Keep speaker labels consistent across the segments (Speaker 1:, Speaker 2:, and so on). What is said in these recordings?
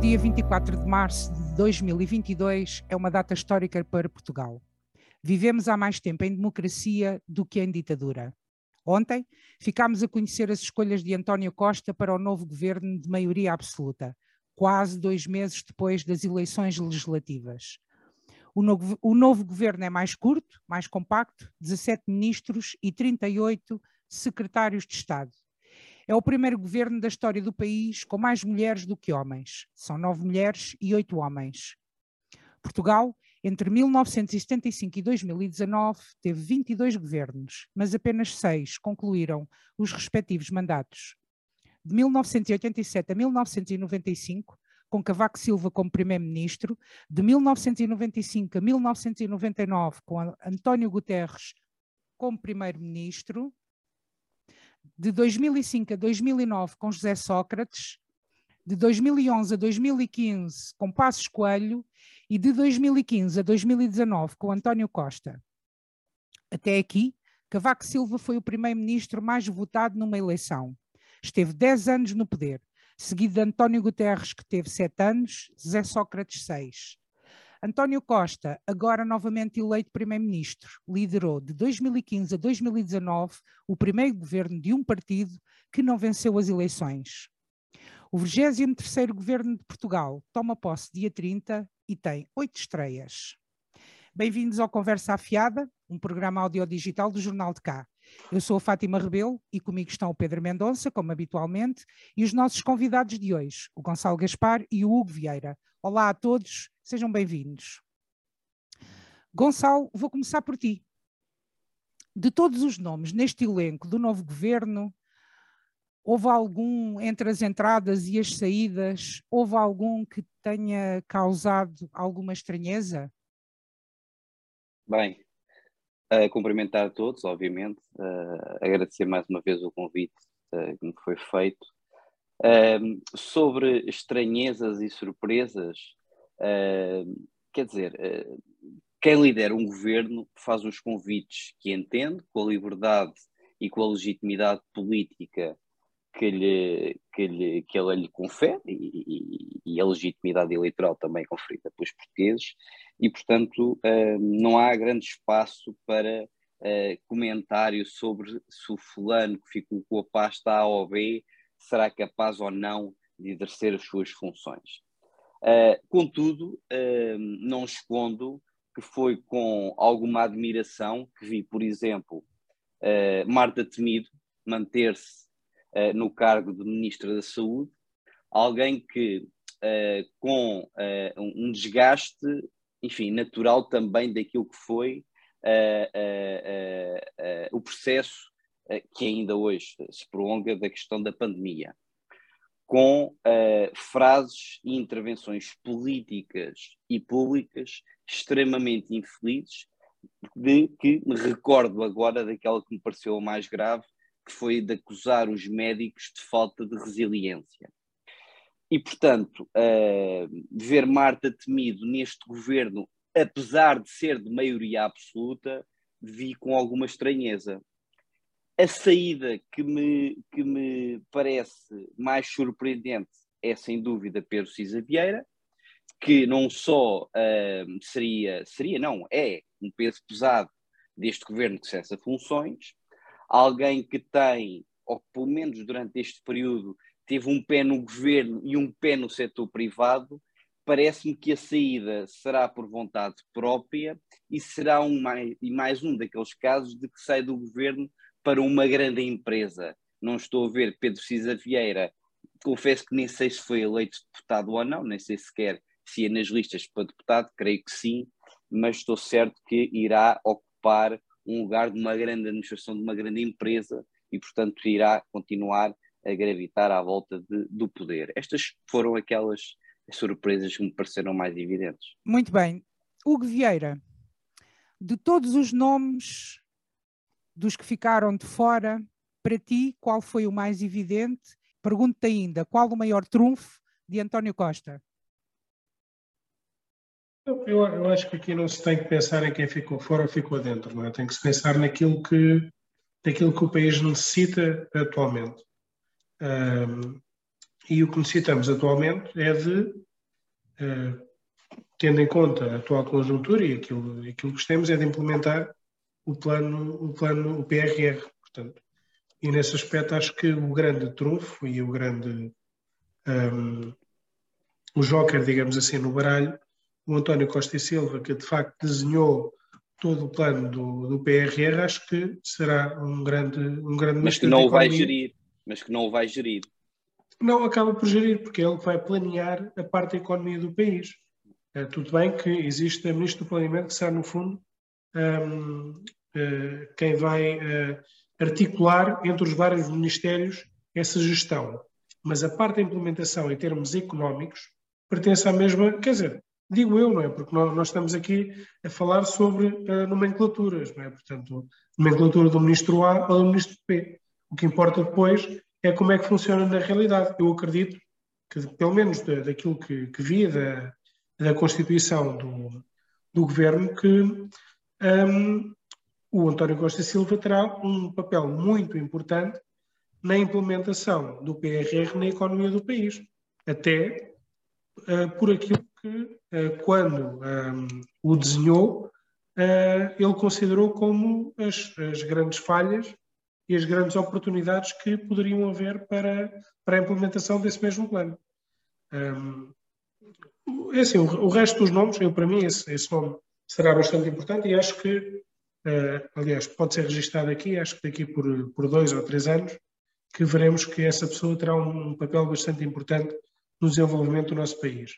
Speaker 1: dia 24 de março de 2022 é uma data histórica para Portugal. Vivemos há mais tempo em democracia do que em ditadura. Ontem ficámos a conhecer as escolhas de António Costa para o novo governo de maioria absoluta, quase dois meses depois das eleições legislativas. O novo, o novo governo é mais curto, mais compacto, 17 ministros e 38 secretários de Estado. É o primeiro governo da história do país com mais mulheres do que homens. São nove mulheres e oito homens. Portugal, entre 1975 e 2019, teve 22 governos, mas apenas seis concluíram os respectivos mandatos. De 1987 a 1995, com Cavaco Silva como primeiro-ministro, de 1995 a 1999, com António Guterres como primeiro-ministro, de 2005 a 2009 com José Sócrates, de 2011 a 2015 com Passos Coelho e de 2015 a 2019 com António Costa. Até aqui, Cavaco Silva foi o primeiro-ministro mais votado numa eleição. Esteve 10 anos no poder, seguido de António Guterres, que teve 7 anos, José Sócrates 6. António Costa, agora novamente eleito primeiro-ministro, liderou de 2015 a 2019 o primeiro governo de um partido que não venceu as eleições. O 23º governo de Portugal toma posse dia 30 e tem oito estreias. Bem-vindos ao Conversa Afiada, um programa audiodigital do Jornal de Cá. Eu sou a Fátima Rebelo e comigo estão o Pedro Mendonça, como habitualmente, e os nossos convidados de hoje, o Gonçalo Gaspar e o Hugo Vieira. Olá a todos Sejam bem-vindos. Gonçalo, vou começar por ti. De todos os nomes neste elenco do novo governo, houve algum entre as entradas e as saídas, houve algum que tenha causado alguma estranheza?
Speaker 2: Bem, uh, cumprimentar a todos, obviamente, agradecer mais uma vez o convite uh, que me foi feito. Sobre estranhezas e surpresas, Uh, quer dizer, uh, quem lidera um governo faz os convites que entende, com a liberdade e com a legitimidade política que, lhe, que, lhe, que ele lhe confere e, e, a legitimidade eleitoral também conferida pelos portugueses, e portanto uh, não há grande espaço para uh, comentário sobre se o fulano que ficou com a pasta A ou B será capaz ou não de exercer as suas funções. Uh, contudo, uh, não escondo que foi com alguma admiração que vi, por exemplo, uh, Marta Temido manter-se no cargo de Ministra da Saúde, alguém que, com um desgaste, enfim, natural também daquilo que foi o processo que ainda hoje se prolonga da questão da pandemia com uh, frases e intervenções políticas e públicas extremamente infelizes, de que me recordo agora daquela que me pareceu a mais grave, que foi de acusar os médicos de falta de resiliência. E, portanto, uh, ver Marta Temido neste governo, apesar de ser de maioria absoluta, vi com alguma estranheza. A saída que me, que me parece mais surpreendente é, sem dúvida, Pedro Cisa Vieira, que não só uh, seria, seria, não, é um peso pesado deste governo que cessa funções, alguém que tem, ou pelo menos durante este período, teve um pé no governo e um pé no setor privado, parece-me que a saída será por vontade própria e será um mais, e mais um daqueles casos de que sai do governo para uma grande empresa. Não estou a ver Pedro Cisa Vieira, confesso que nem sei se foi eleito deputado ou não, nem sei sequer se ia nas listas para deputado, creio que sim, mas estou certo que irá ocupar um lugar de uma grande administração, de uma grande empresa e, portanto, irá continuar a gravitar à volta de, do poder. Estas foram aquelas surpresas que me pareceram mais evidentes.
Speaker 1: Muito bem. Hugo Vieira, de todos os nomes dos que ficaram de fora, para ti, qual foi o mais evidente? Pergunto-te ainda, qual o maior trunfo de António Costa?
Speaker 3: Eu, eu, acho que aqui não se tem que pensar em quem ficou fora ou ficou dentro, não é? Tem que se pensar naquilo que, naquilo que o país necessita atualmente. Um, e o que necessitamos atualmente é de uh, tendo em conta a atual conjuntura e aquilo, aquilo que temos é de implementar o plano, o plano, o PRR, portanto. E nesse aspecto acho que o grande trunfo e o grande um, o joker, digamos assim, no baralho, o António Costa e Silva, que de facto desenhou todo o plano do, do PRR, acho que será um grande, um grande
Speaker 2: Mas que não o vai gerir. Mas que não o vai gerir.
Speaker 3: Não, acaba por gerir, porque é ele vai planear a parte da economia do país. É, tudo bem que existe a Ministra do Planeamento, que será, no fundo, um, eh, quem vai uh, articular entre os vários ministérios essa gestão. Mas a parte da implementação, em termos económicos, pertence à mesma, quer dizer, digo eu, não é? Porque nós, estamos aqui a falar sobre uh, nomenclaturas, não é? Portanto, nomenclatura do ministro A ou do ministro P. O que importa depois é como é que funciona na realidade. Eu acredito que, pelo menos da, daquilo que, que vi da, da Constituição do, do Governo, que um, o António Costa Silva terá um papel muito importante na implementação do PRR na economia do país. Até uh, por aquilo que, uh, quando um, o desenhou, uh, ele considerou como as, as, grandes falhas e as grandes oportunidades que poderiam haver para, para a implementação desse mesmo plano. Um, é assim, o, o, resto dos nomes, eu, para mim, esse, esse nome será bastante importante e acho que, aliás, pode ser registado aqui, acho que daqui por, por dois ou três anos, que veremos que essa pessoa terá um, papel bastante importante no desenvolvimento do nosso país.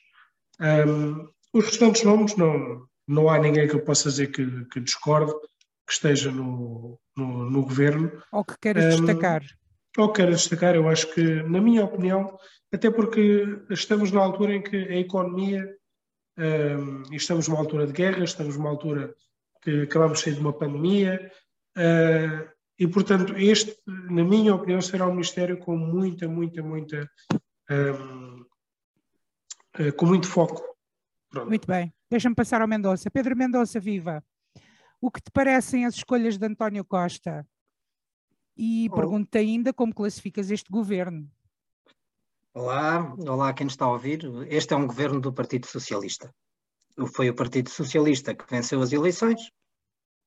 Speaker 3: Um, os restantes nomes, não, não há ninguém que eu possa dizer que, que discorde, que esteja no, no, no governo.
Speaker 1: Ou que queiras um, destacar.
Speaker 3: Ou que queiras destacar, eu acho que, na minha opinião, até porque estamos na altura em que a economia, um, e estamos numa altura de guerra, estamos numa altura que acabamos de sair de uma pandemia, uh, e portanto, este, na minha opinião, será um Ministério com muita, muita, muita um, uh, com muito foco.
Speaker 1: Pronto. Muito bem. Deixa-me passar ao Mendonça. Pedro Mendonça, viva. O que te parecem as escolhas de António Costa? E oh. pergunto ainda como classificas este governo.
Speaker 4: Olá, olá quem está a ouvir. Este é um governo do Partido Socialista. Foi o Partido Socialista que venceu as eleições,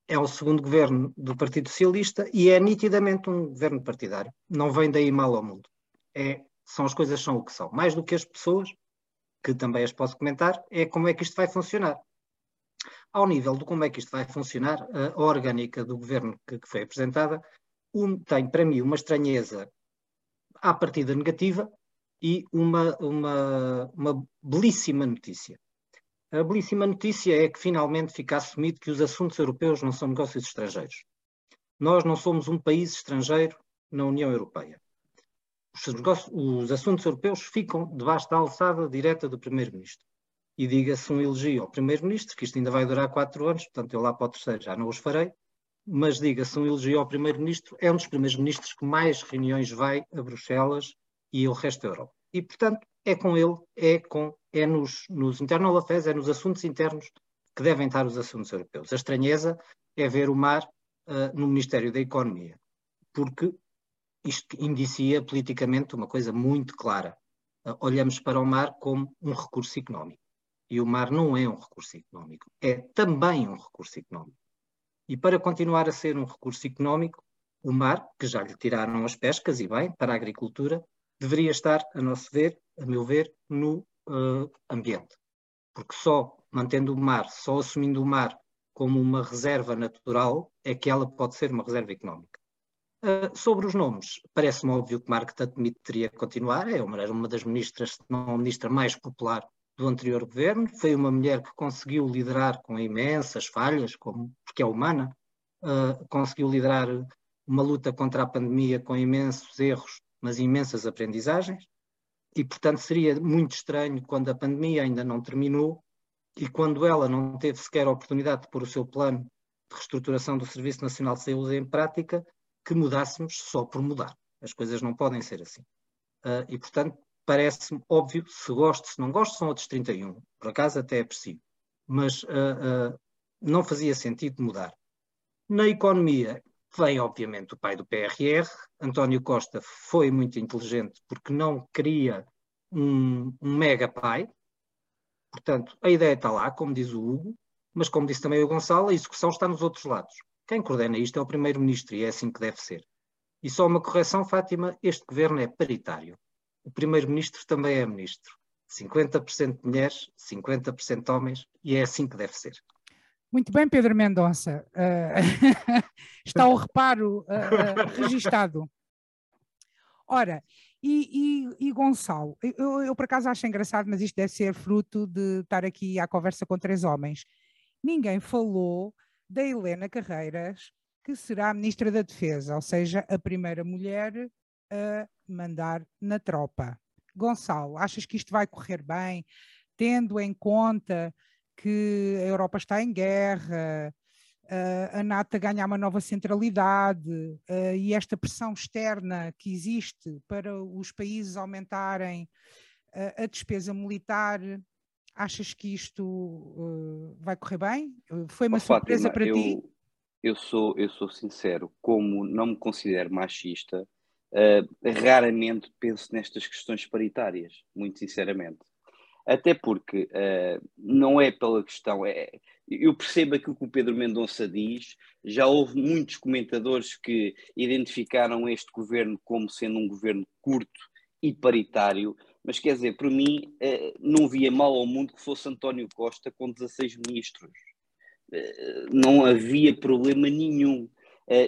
Speaker 4: é o segundo governo do Partido Socialista e é nitidamente um governo partidário. Não vem daí mal ao mundo. É, são as coisas são o que são. Mais do que as pessoas, que também as posso comentar, é como é que isto vai funcionar. Ao nível de como é que isto vai funcionar, a orgânica do governo que, que foi apresentada um, tem para mim uma estranheza à partida negativa e uma, uma, uma belíssima notícia. A belíssima notícia é que finalmente fica assumido que os assuntos europeus não são negócios estrangeiros. Nós não somos um país estrangeiro na União Europeia os, negócios, os assuntos europeus ficam debaixo da alçada direta do Primeiro-Ministro. E diga-se um elogio ao Primeiro-Ministro, que isto ainda vai durar quatro anos, portanto eu lá para o terceiro já não os farei, mas diga-se um elogio ao Primeiro-Ministro, é um dos primeiros ministros que mais reuniões vai a Bruxelas e o resto da Europa. E, portanto, é com ele, é, com, é nos, nos internal affairs, é nos assuntos internos que devem estar os assuntos europeus. A estranheza é ver o mar uh, no Ministério da Economia, porque isto indicia politicamente uma coisa muito clara. Uh, olhamos para o mar como um recurso económico. E o mar não é um recurso económico, é também um recurso económico. E para continuar a ser um recurso económico, o mar, que já lhe tiraram as pescas e bem, para a agricultura, deveria estar, a nosso ver, a meu ver, no uh, ambiente. Porque só mantendo o mar, só assumindo o mar como uma reserva natural, é que ela pode ser uma reserva económica. Uh, sobre os nomes, parece-me óbvio que Margaret Atmit teria que continuar, é uma, era uma das ministras, se não a ministra mais popular do anterior governo, foi uma mulher que conseguiu liderar com imensas falhas, como, porque é humana, uh, conseguiu liderar uma luta contra a pandemia com imensos erros, mas imensas aprendizagens, e portanto seria muito estranho quando a pandemia ainda não terminou e quando ela não teve sequer a oportunidade de pôr o seu plano de reestruturação do Serviço Nacional de Saúde em prática, que mudássemos só por mudar. As coisas não podem ser assim. Uh, e, portanto, parece-me óbvio, se gosto, se não gosto, são outros 31. Por acaso até aprecio. Mas uh, uh, não fazia sentido mudar. Na economia, vem obviamente o pai do PRR. António Costa foi muito inteligente porque não queria um, um mega pai, Portanto, a ideia está lá, como diz o Hugo, mas como disse também o Gonçalo, a execução está nos outros lados. Quem coordena isto é o Primeiro-Ministro e é assim que deve ser. E só uma correção, Fátima, este governo é paritário. O Primeiro-Ministro também é Ministro. 50% mulheres, 50% homens, e é assim que deve ser.
Speaker 1: Muito bem, Pedro Mendonça. Uh, está o reparo uh, registado. Ora, e, e, e Gonçalo, eu, eu, por acaso acho engraçado, mas isto deve ser fruto de estar aqui à conversa com três homens. Ninguém falou da Helena Carreiras, que será a Ministra da Defesa, ou seja, a primeira mulher a mandar na tropa. Gonçalo, achas que isto vai correr bem, tendo em conta que a Europa está em guerra, a NATO ganha uma nova centralidade e esta pressão externa que existe para os países aumentarem a despesa militar, achas que isto vai correr bem? Foi uma oh, surpresa Fátima, para
Speaker 2: eu,
Speaker 1: ti?
Speaker 2: Eu sou, eu sou sincero, como não me considero machista, uh, raramente penso nestas questões paritárias, muito sinceramente. Até porque uh, não é pela questão, é, eu percebo aquilo que o Pedro Mendonça diz, já houve muitos comentadores que identificaram este governo como sendo um governo curto e paritário, mas quer dizer, para mim, uh, não via mal ao mundo que fosse António Costa com 16 ministros. Uh, não havia problema nenhum.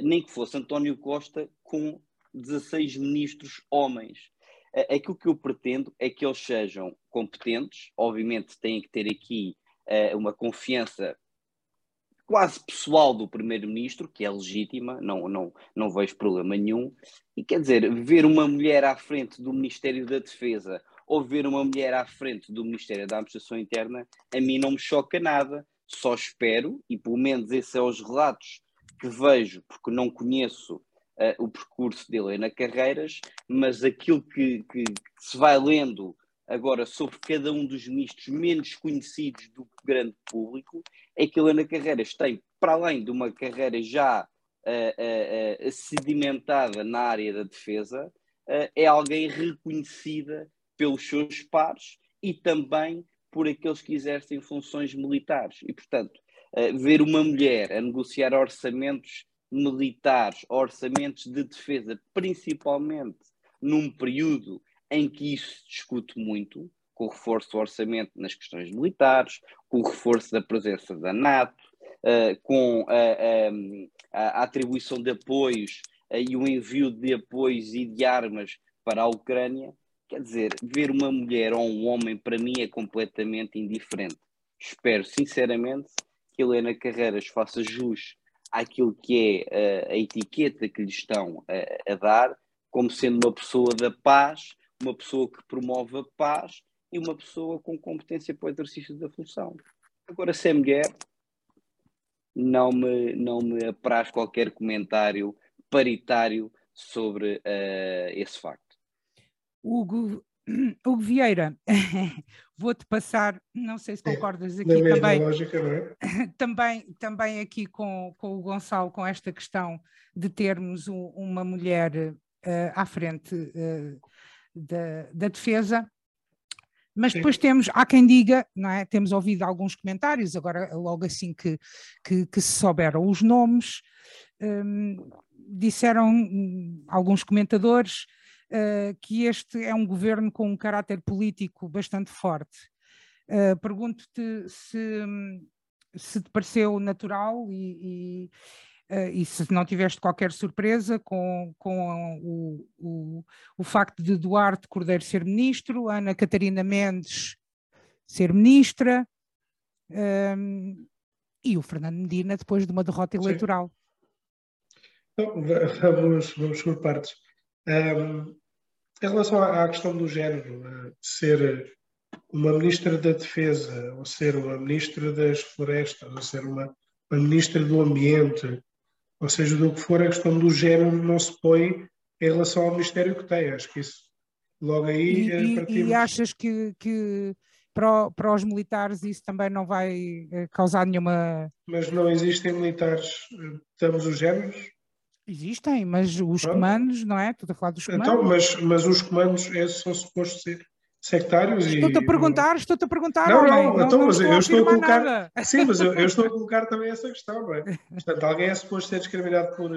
Speaker 2: nem que fosse António Costa com 16 ministros homens aquilo que eu pretendo é que eles sejam competentes, obviamente têm que ter aqui uh, uma confiança quase pessoal do primeiro-ministro, que é legítima, não, não, não vejo problema nenhum, e quer dizer, ver uma mulher à frente do Ministério da Defesa ou ver uma mulher à frente do Ministério da Administração Interna, a mim não me choca nada, só espero, e pelo menos esses são os relatos que vejo, porque não conheço uh, o percurso de Helena Carreiras, mas aquilo que, que, se vai lendo agora sobre cada um dos ministros menos conhecidos do grande público é que Helena Carreiras tem, para além de uma carreira já uh, uh, sedimentada na área da defesa, é alguém reconhecida pelos seus pares e também por aqueles que exercem funções militares. E, portanto, ver uma mulher a negociar orçamentos militares, orçamentos de defesa, principalmente num período em que isso se discute muito, com o reforço do orçamento nas questões militares, com o reforço da presença da NATO, uh, com a, a, a, atribuição de apoios uh, e o envio de apoios e de armas para a Ucrânia, quer dizer, ver uma mulher ou um homem para mim é completamente indiferente. Espero sinceramente que Helena Carreiras faça jus àquilo que é a, a etiqueta que lhe estão a, a, dar, como sendo uma pessoa da paz, uma pessoa que promove a paz e uma pessoa com competência para o exercício da função. Agora, se é mulher, não me, não me apraz qualquer comentário paritário sobre uh, esse facto.
Speaker 1: Hugo, Hugo Vieira, vou-te passar, não sei se concordas aqui também,
Speaker 3: lógica, é?
Speaker 1: também, também aqui com, com o Gonçalo, com esta questão de termos um, uma mulher uh, à frente uh, da, da defesa, mas Sim. depois temos, há quem diga, não é? temos ouvido alguns comentários, agora logo assim que, que, que se souberam os nomes, um, disseram hum, alguns comentadores uh, que este é um governo com um caráter político bastante forte. Uh, Pergunto-te se, se te pareceu natural e, e, uh, e, se não tiveste qualquer surpresa com, com o, o, o facto de Duarte Cordeiro ser ministro, Ana Catarina Mendes ser ministra um, e o Fernando Medina depois de uma derrota eleitoral.
Speaker 3: Então, vamos, vamos por partes. Um, em relação à, questão do género, uh, ser uma ministra da Defesa, ou ser uma ministra das Florestas, ou ser uma, uma ministra do Ambiente, ou seja, do que for, a questão do género não se põe em relação ao ministério que tem. Acho que isso logo aí.
Speaker 1: E, eh, e, achas que, que para, para, os militares isso também não vai eh, causar nenhuma.
Speaker 3: Mas não existem militares, estamos os géneros?
Speaker 1: Existem, mas os comandos, não é? Estou a falar dos
Speaker 3: então, comandos. Então, mas, mas os comandos esses são supostos ser, sectários.
Speaker 1: Estou-te a perguntar, estou-te a perguntar.
Speaker 3: Não, não,
Speaker 1: não,
Speaker 3: então,
Speaker 1: não
Speaker 3: mas
Speaker 1: estou
Speaker 3: eu estou a colocar.
Speaker 1: nada.
Speaker 3: Sim, mas eu, eu, estou a colocar também essa questão, não é? Portanto, alguém é suposto ser discriminado por,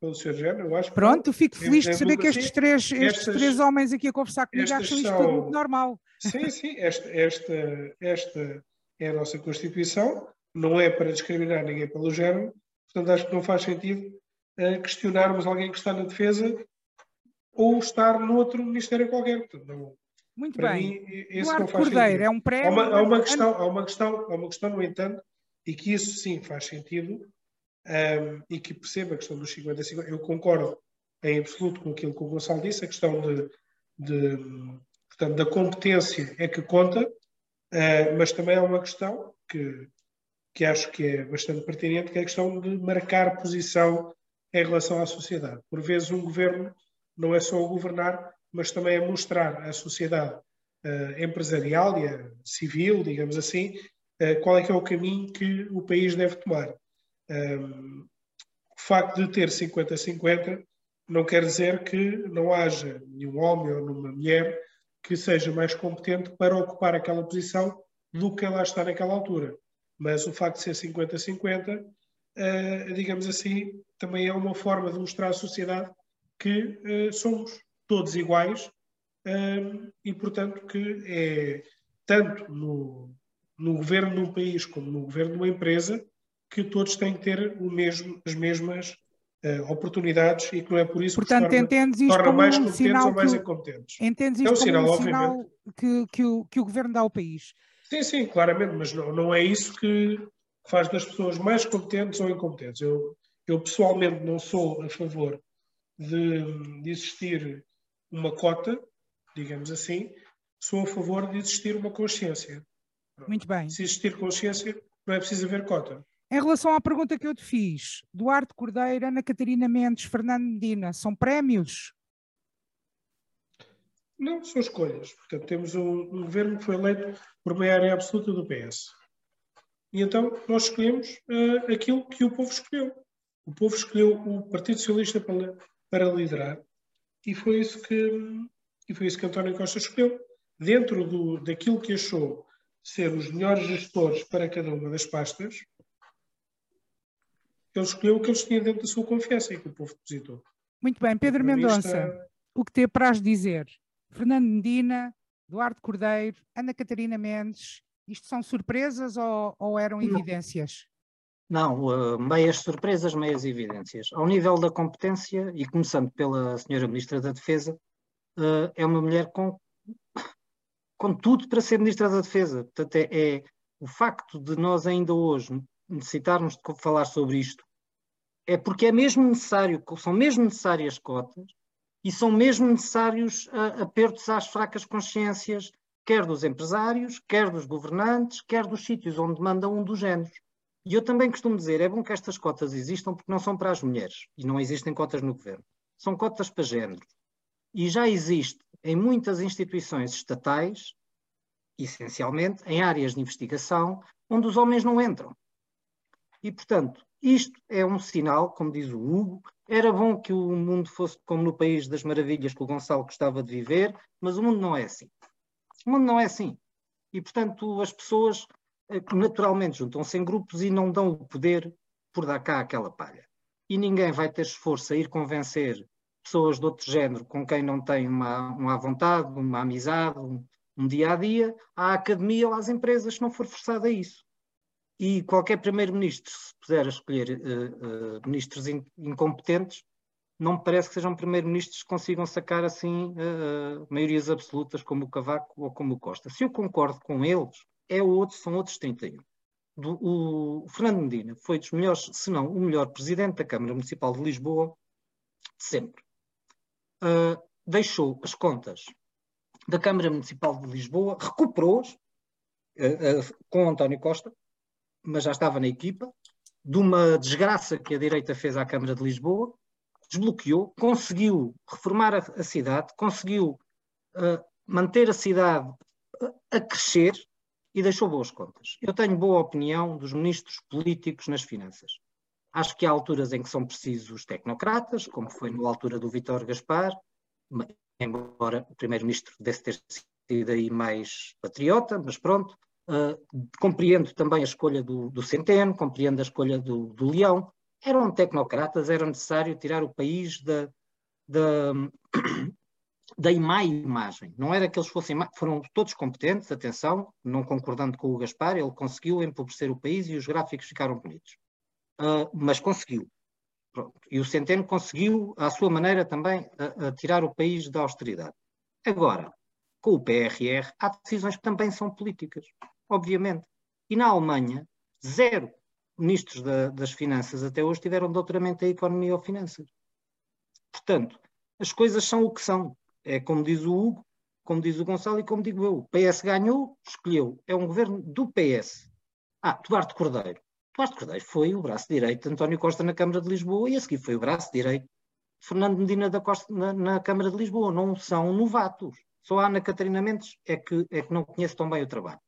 Speaker 3: pelo seu género, eu acho que.
Speaker 1: Pronto, fico feliz de saber que estes três, estes
Speaker 3: estas-
Speaker 1: três homens aqui a conversar comigo acham isto
Speaker 3: são-
Speaker 1: tudo muito normal.
Speaker 3: Sim, sim, esta, esta, esta é a nossa Constituição, não é para discriminar ninguém pelo género, portanto acho que não faz sentido questionarmos alguém que está na defesa ou estar noutro ministério qualquer. Portanto, não-
Speaker 1: Muito bem.
Speaker 3: mim, esse não faz
Speaker 1: Cordeiro
Speaker 3: sentido.
Speaker 1: é um
Speaker 3: Há
Speaker 1: prémio.
Speaker 3: uma, há, uma questão, há, uma questão, há uma questão, no entanto, e que isso sim faz sentido, ahm, e que perceba a questão dos 50-50. Eu concordo em absoluto com aquilo que o Gonçalo disse, a questão de, de, portanto, da competência é que conta, ah, mas também há uma questão que, que acho que é bastante pertinente, que é a questão de marcar posição em relação à sociedade. Por vezes um governo não é só governar, mas também é mostrar à sociedade eh, empresarial e a civil, digamos assim, eh, qual é que é o caminho que o país deve tomar. Um, o facto de ter 50-50 não quer dizer que não haja nenhum homem ou nenhuma mulher que seja mais competente para ocupar aquela posição do que ela está naquela altura. Mas o facto de ser 50-50, eh, digamos assim, também é uma forma de mostrar à sociedade que eh, somos todos iguais um, e, portanto, que é tanto no, no governo de um país como no governo de uma empresa que todos têm que ter o mesmo, as mesmas uh, oportunidades e que não é por isso
Speaker 1: Portanto,
Speaker 3: que se torna,
Speaker 1: isto
Speaker 3: torna mais
Speaker 1: um
Speaker 3: competentes ou mais
Speaker 1: que
Speaker 3: incompetentes.
Speaker 1: Entendes
Speaker 3: É um
Speaker 1: isto como
Speaker 3: sinal,
Speaker 1: um sinal que, que, o, que o governo dá ao país.
Speaker 3: Sim, sim, claramente, mas não, não é isso que faz das pessoas mais competentes ou incompetentes. Eu, eu pessoalmente não sou a favor de, de existir uma cota, digamos assim, sou a favor de existir uma consciência.
Speaker 1: Muito bem.
Speaker 3: Se existir consciência, não é preciso haver cota.
Speaker 1: Em relação à pergunta que eu te fiz, Duarte Cordeiro, Ana Catarina Mendes, Fernando Medina, são prémios?
Speaker 3: Não, são escolhas. Portanto, temos um, um governo que foi eleito por maioria absoluta do PS. E então nós escolhemos eh, aquilo que o povo escolheu. O povo escolheu o Partido Socialista para, para liderar e foi isso que e foi isso que António Costa escolheu. Dentro do, daquilo que achou ser os melhores gestores para cada uma das pastas, ele escolheu o que eles tinham dentro da sua confiança e que o povo depositou.
Speaker 1: Muito bem. Pedro Mendonça,
Speaker 3: está-
Speaker 1: o que te apraz dizer? Fernando Medina, Duarte Cordeiro, Ana Catarina Mendes, isto são surpresas ou, ou eram evidências?
Speaker 4: Não, uh, meias surpresas, meias evidências. Ao nível da competência, e começando pela senhora Ministra da Defesa, uh, é uma mulher com, com tudo para ser Ministra da Defesa. Portanto, é, é o facto de nós ainda hoje necessitarmos de falar sobre isto, é porque é mesmo necessário, são mesmo necessárias cotas e são mesmo necessários uh, apertos às fracas consciências, quer dos empresários, quer dos governantes, quer dos sítios onde manda um dos géneros. E eu também costumo dizer, é bom que estas cotas existam porque não são para as mulheres e não existem cotas no governo. São cotas para géneros. E já existe em muitas instituições estatais, essencialmente em áreas de investigação, onde os homens não entram. E, portanto, isto é um sinal, como diz o Hugo, era bom que o mundo fosse como no País das Maravilhas que o Gonçalo gostava de viver, mas o mundo não é assim. O mundo não é assim. E, portanto, as pessoas eh, naturalmente juntam-se em grupos e não dão o poder por dar cá aquela palha. E ninguém vai ter esforço a ir convencer pessoas de outro género com quem não tem uma, uma vontade, uma amizade, um, dia a dia, à academia ou às empresas, se não for forçado a isso. E qualquer primeiro-ministro, se puder escolher eh, eh, ministros in- incompetentes, não me parece que sejam primeiro-ministros que consigam sacar assim eh, maiorias absolutas como o Cavaco ou como o Costa. Se eu concordo com eles, é outro, são outros 31. Do, o Fernando Medina foi dos melhores, se não o melhor presidente da Câmara Municipal de Lisboa de sempre. Uh, deixou as contas da Câmara Municipal de Lisboa, recuperou-as uh, uh, com António Costa, mas já estava na equipa, de uma desgraça que a direita fez à Câmara de Lisboa, desbloqueou, conseguiu reformar a, a cidade, conseguiu manter a cidade a crescer e deixou boas contas. Eu tenho boa opinião dos ministros políticos nas finanças. Acho que há alturas em que são precisos tecnocratas, como foi na altura do Vítor Gaspar, embora o primeiro-ministro desse ter e daí mais patriota, mas pronto. Uh, compreendo também a escolha do, do Centeno, compreendo a escolha do, do Leão. Eram tecnocratas, era necessário tirar o país da, da, da má imagem. Não era que eles fossem foram todos competentes, atenção, não concordando com o Gaspar, ele conseguiu empobrecer o país e os gráficos ficaram bonitos. Uh, mas conseguiu. Pronto. E o Centeno conseguiu, à sua maneira também, a, a tirar o país da austeridade. Agora, com o PRR, há decisões que também são políticas, obviamente. E na Alemanha, zero ministros da, das finanças até hoje tiveram doutoramento em economia ou finanças. Portanto, as coisas são o que são. É como diz o Hugo, como diz o Gonçalo e como digo eu. O PS ganhou, escolheu. É um governo do PS. Ah, Duarte Cordeiro. Duarte Cordeiro foi o braço direito de António Costa na Câmara de Lisboa e a seguir foi o braço direito de Fernando Medina da Costa na, na Câmara de Lisboa. Não são novatos. Só a Ana Catarina Mendes é que, é que não conhece tão bem o trabalho.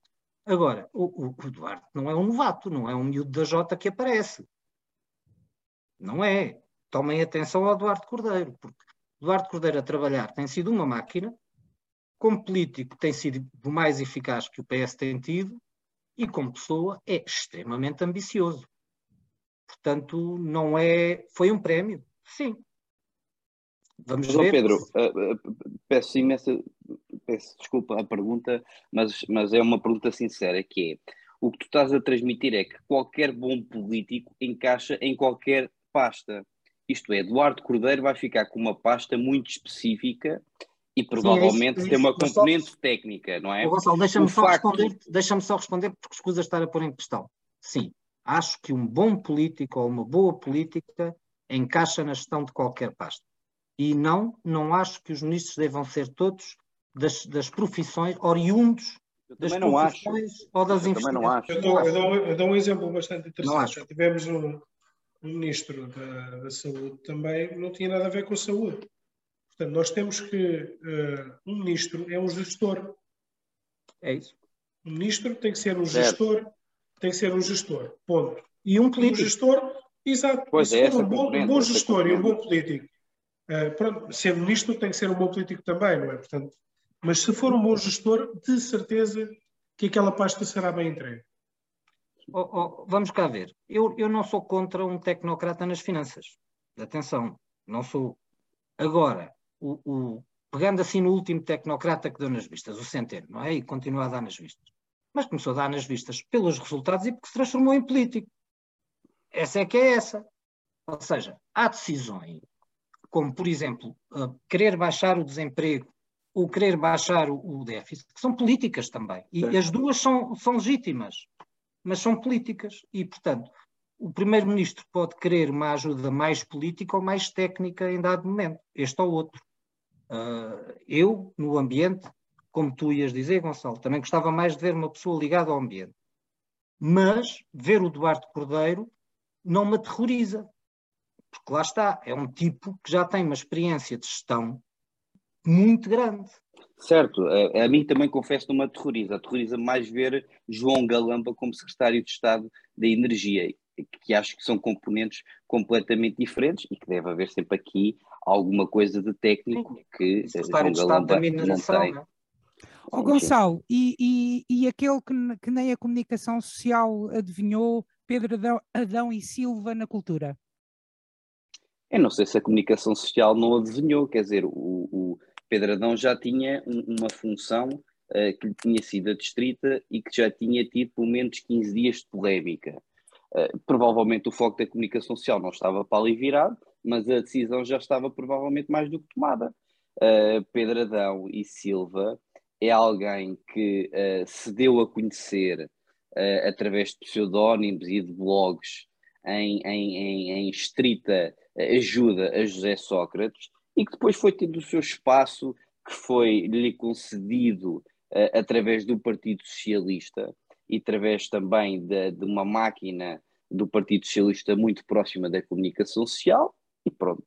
Speaker 4: Agora, o, o, Duarte não é um novato, não é um miúdo da Jota que aparece. Não é. Tomem atenção ao Duarte Cordeiro, porque Duarte Cordeiro a trabalhar tem sido uma máquina, como político tem sido o mais eficaz que o PS tem tido, e como pessoa é extremamente ambicioso. Portanto, não é. Foi um prémio, sim.
Speaker 2: Vamos João ver. Pedro, uh, uh, peço imensa. Peço desculpa a pergunta, mas, mas é uma pergunta sincera, que é o que tu estás a transmitir é que qualquer bom político encaixa em qualquer pasta. Isto é, Eduardo Cordeiro vai ficar com uma pasta muito específica e provavelmente Sim, é isso, é tem uma componente só, técnica, não é?
Speaker 4: Gonçalo, deixa-me só, facto... responder, deixa só responder porque escusa estar a pôr em questão. Sim, acho que um bom político ou uma boa política encaixa na gestão de qualquer pasta. E não, não acho que os ministros devam ser todos das, das profissões oriundos das profissões acho. ou das
Speaker 3: investigações. Eu, dou, eu, dou, eu dou um exemplo bastante interessante. Tivemos um, o ministro da, da, Saúde também não tinha nada a ver com a saúde. Portanto, nós temos que. Uh, um ministro é um gestor.
Speaker 4: É isso.
Speaker 3: Um ministro tem que ser um certo. gestor, tem que ser um gestor. Ponto.
Speaker 4: E um político.
Speaker 3: Um gestor, exato.
Speaker 2: Pois é,
Speaker 3: um bom, um bom gestor e um bom político. Uh, pronto, ser ministro tem que ser um bom político também, não é? Portanto, mas se for um bom gestor, de certeza que aquela pasta será bem entregue.
Speaker 4: Oh, oh, vamos cá ver. Eu, eu não sou contra um tecnocrata nas finanças. Atenção, não sou. Agora, o, o, pegando assim no último tecnocrata que deu nas vistas, o Centeno, não é? E continua a dar nas vistas. Mas começou a dar nas vistas pelos resultados e porque se transformou em político. Essa é que é essa. Ou seja, há decisões, como por exemplo, querer baixar o desemprego ou querer baixar o, o déficit, que são políticas também. E Sim. as duas são, são legítimas mas são políticas. E, portanto, o Primeiro-Ministro pode querer uma ajuda mais política ou mais técnica em dado momento, este ou outro. Uh, eu, no ambiente, como tu ias dizer, Gonçalo, também gostava mais de ver uma pessoa ligada ao ambiente. Mas ver o Duarte Cordeiro não me aterroriza. Porque lá está, é um tipo que já tem uma experiência de gestão muito grande.
Speaker 2: Certo, a, a, mim também confesso não me aterroriza. Aterroriza mais ver João Galamba como secretário de Estado da Energia, que acho que são componentes completamente diferentes e que deve haver sempre aqui alguma coisa de técnico que
Speaker 4: secretário João Galamba não tem. Não?
Speaker 1: Oh, Gonçalo, e, e, e aquele que, que, nem a comunicação social adivinhou, Pedro Adão, Adão e Silva na cultura?
Speaker 2: Eu não sei se a comunicação social não adivinhou, quer dizer, o, o Pedro Adão já tinha um, uma função uh, que lhe tinha sido adstrita e que já tinha tido pelo menos 15 dias de polémica. Uh, provavelmente o foco da comunicação social não estava para ali virado, mas a decisão já estava provavelmente mais do que tomada. Uh, Pedro Adão e Silva é alguém que se deu a conhecer através de pseudónimos e de blogs em, em, em, em estrita ajuda a José Sócrates e que depois foi tendo o seu espaço que foi lhe concedido uh, através do Partido Socialista e através também de, de, uma máquina do Partido Socialista muito próxima da comunicação social e pronto.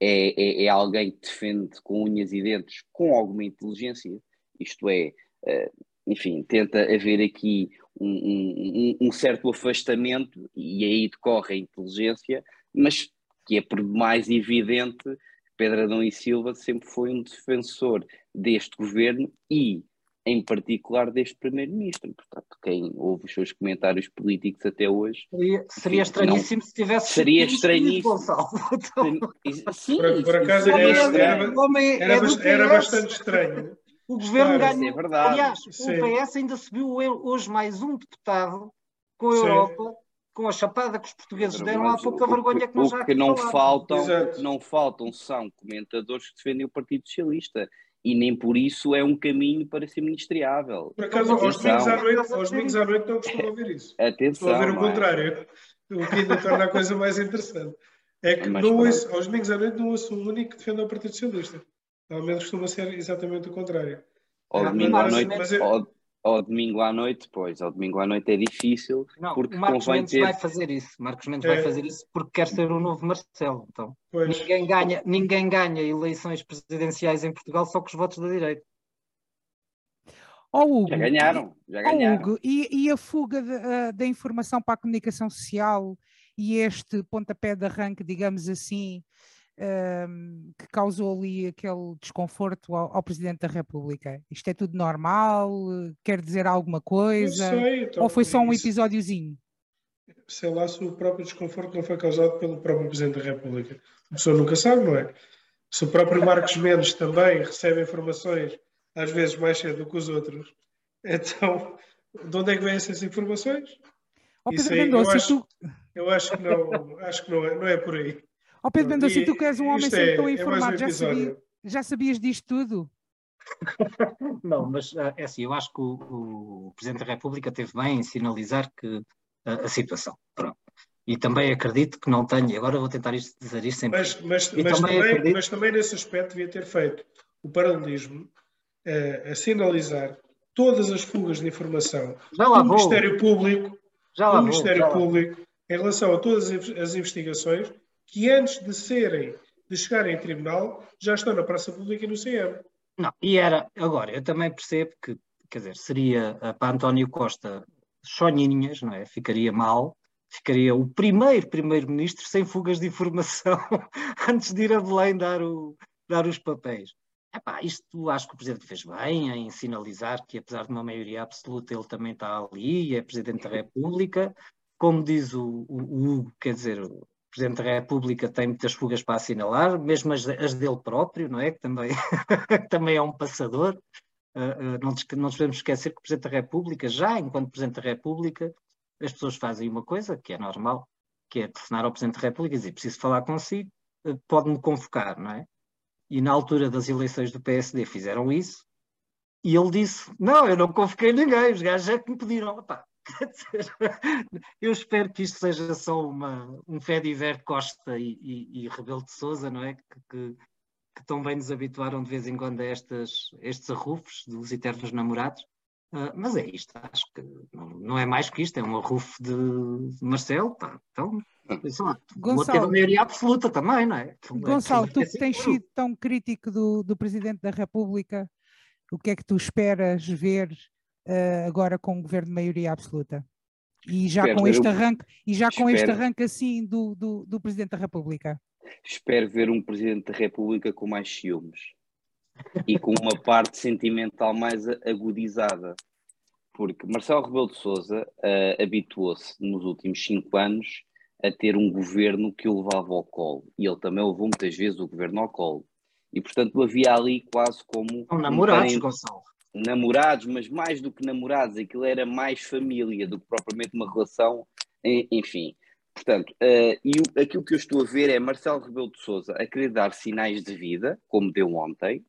Speaker 2: É, é, é alguém que defende com unhas e dentes, com alguma inteligência, isto é, uh, enfim, tenta haver aqui um, um, um, certo afastamento e aí decorre a inteligência, mas que é por mais evidente Pedro Adão e Silva sempre foi um defensor deste governo e em particular deste Primeiro-Ministro. Portanto, quem ouve os seus comentários políticos até hoje.
Speaker 4: Seria, seria estranhíssimo não, se tivesse.
Speaker 2: Seria estranhíssimo.
Speaker 3: Então, Sim, por, por acaso era, era, era, é era bastante estranho.
Speaker 4: O governo claro, ganha. É verdade. Aliás, Sim. o PS ainda subiu hoje mais um deputado com a Europa com a chapada que os portugueses deram, há pouca vergonha que nós já
Speaker 2: o que não faltam, O não faltam são comentadores que defendem o Partido Socialista e nem por isso é um caminho para ser ministriável.
Speaker 3: Por acaso, aos domingos, à noite, aos domingos à noite não costumo ouvir isso.
Speaker 2: Atenção.
Speaker 3: Estou a ver o contrário, o que ainda torna a coisa mais interessante. É que é não ouço, aos domingos à noite não ouço um único que defenda o Partido Socialista. Normalmente costuma ser exatamente o contrário.
Speaker 2: Ao domingo à noite, mas, ao, ao domingo à noite, pois, ao domingo à noite é difícil.
Speaker 4: Não, porque Marcos Mendes ter... vai fazer isso. Marcos Mendes é. vai fazer isso porque quer ser o novo Marcelo. Então, ninguém ganha, ninguém ganha eleições presidenciais em Portugal só com os votos da direita.
Speaker 1: Oh, Hugo,
Speaker 2: já ganharam, já ganharam.
Speaker 1: Oh, Hugo, e, e, a fuga da informação para a comunicação social e este pontapé de arranque, digamos assim, um, que causou ali aquele desconforto ao, ao, Presidente da República? Isto é tudo normal? Quer dizer alguma coisa?
Speaker 3: Sei, então,
Speaker 1: Ou foi só um episódiozinho?
Speaker 3: Sei lá se o próprio desconforto não foi causado pelo próprio Presidente da República. A pessoa nunca sabe, não é? Se o próprio Marcos Mendes também recebe informações, às vezes mais cedo do que os outros, então de onde é que vêm essas informações?
Speaker 1: Oh, Pedro Mendonça, eu,
Speaker 3: acho, tu... eu acho que não, acho que não é, não é por aí.
Speaker 1: Ó oh, Pedro Mendonça, tu que és um homem sempre é, tão é informado, um já, sabia, já sabias disto tudo?
Speaker 4: Não, mas ah, é assim, eu acho que o, o, Presidente da República teve bem em sinalizar que a, a, situação. Pronto. E também acredito que não tenho, agora vou tentar isto, dizer isto sempre.
Speaker 3: Mas, mas, mas também, acredito... mas também nesse aspecto devia ter feito o paralelismo uh, a sinalizar todas as fugas de informação
Speaker 4: do
Speaker 3: Ministério Público, já do Ministério Público em relação a todas as investigações que antes de serem, de chegarem em tribunal, já estão na praça pública e no CM.
Speaker 4: Não, e era, agora, eu também percebo que, quer dizer, seria uh, para António Costa choninhas, não é? Ficaria mal, ficaria o primeiro primeiro-ministro sem fugas de informação antes de ir a Belém dar, o, dar os papéis. Epá, isto acho que o Presidente fez bem em sinalizar que, apesar de uma maioria absoluta, ele também está ali, é Presidente da República. Como diz o Hugo, quer dizer, Presidente da República tem muitas fugas para assinalar, mesmo as, as dele próprio, não é? Que também, também é um passador. Uh, uh, não, não esquecer que o Presidente da República, já enquanto Presidente da República, as pessoas fazem uma coisa que é normal, que é telefonar ao Presidente da República e dizer preciso falar consigo, uh, pode-me convocar, não é? E na altura das eleições do PSD fizeram isso, e ele disse, não, eu não convoquei ninguém, os gajos é que me pediram, Epá, eu espero que isto seja só uma, um fé de Iver Costa e, e, e Rebelo de Souza, não é? Que, que, que, tão bem nos habituaram de vez em quando a estas, estes arrufos dos eternos namorados. Uh, mas é isto, acho que não, não, é mais que isto, é um arrufo de, Marcelo, pá. Então, lá, vou ter a maioria absoluta também, não é?
Speaker 1: Então, Gonçalo, tu que tens sido tão crítico do, do Presidente da República, o que é que tu esperas ver uh, agora com o governo de maioria absoluta. E já Espero com este arranque, e já com este arranque assim do, do, do Presidente da República.
Speaker 2: Espero ver um Presidente da República com mais ciúmes e com uma parte sentimental mais agudizada. Porque Marcelo Rebelo de Sousa uh, habituou-se nos últimos cinco anos a ter um governo que o levava ao colo. E ele também levou muitas vezes o governo ao colo. E, portanto, havia ali quase como.
Speaker 4: Um namorados, um Gonçalo
Speaker 2: namorados, mas mais do que namorados, aquilo era mais família do que propriamente uma relação, enfim. Portanto, uh, e aquilo que eu estou a ver é Marcelo Rebelo de Sousa a querer dar sinais de vida, como deu ontem,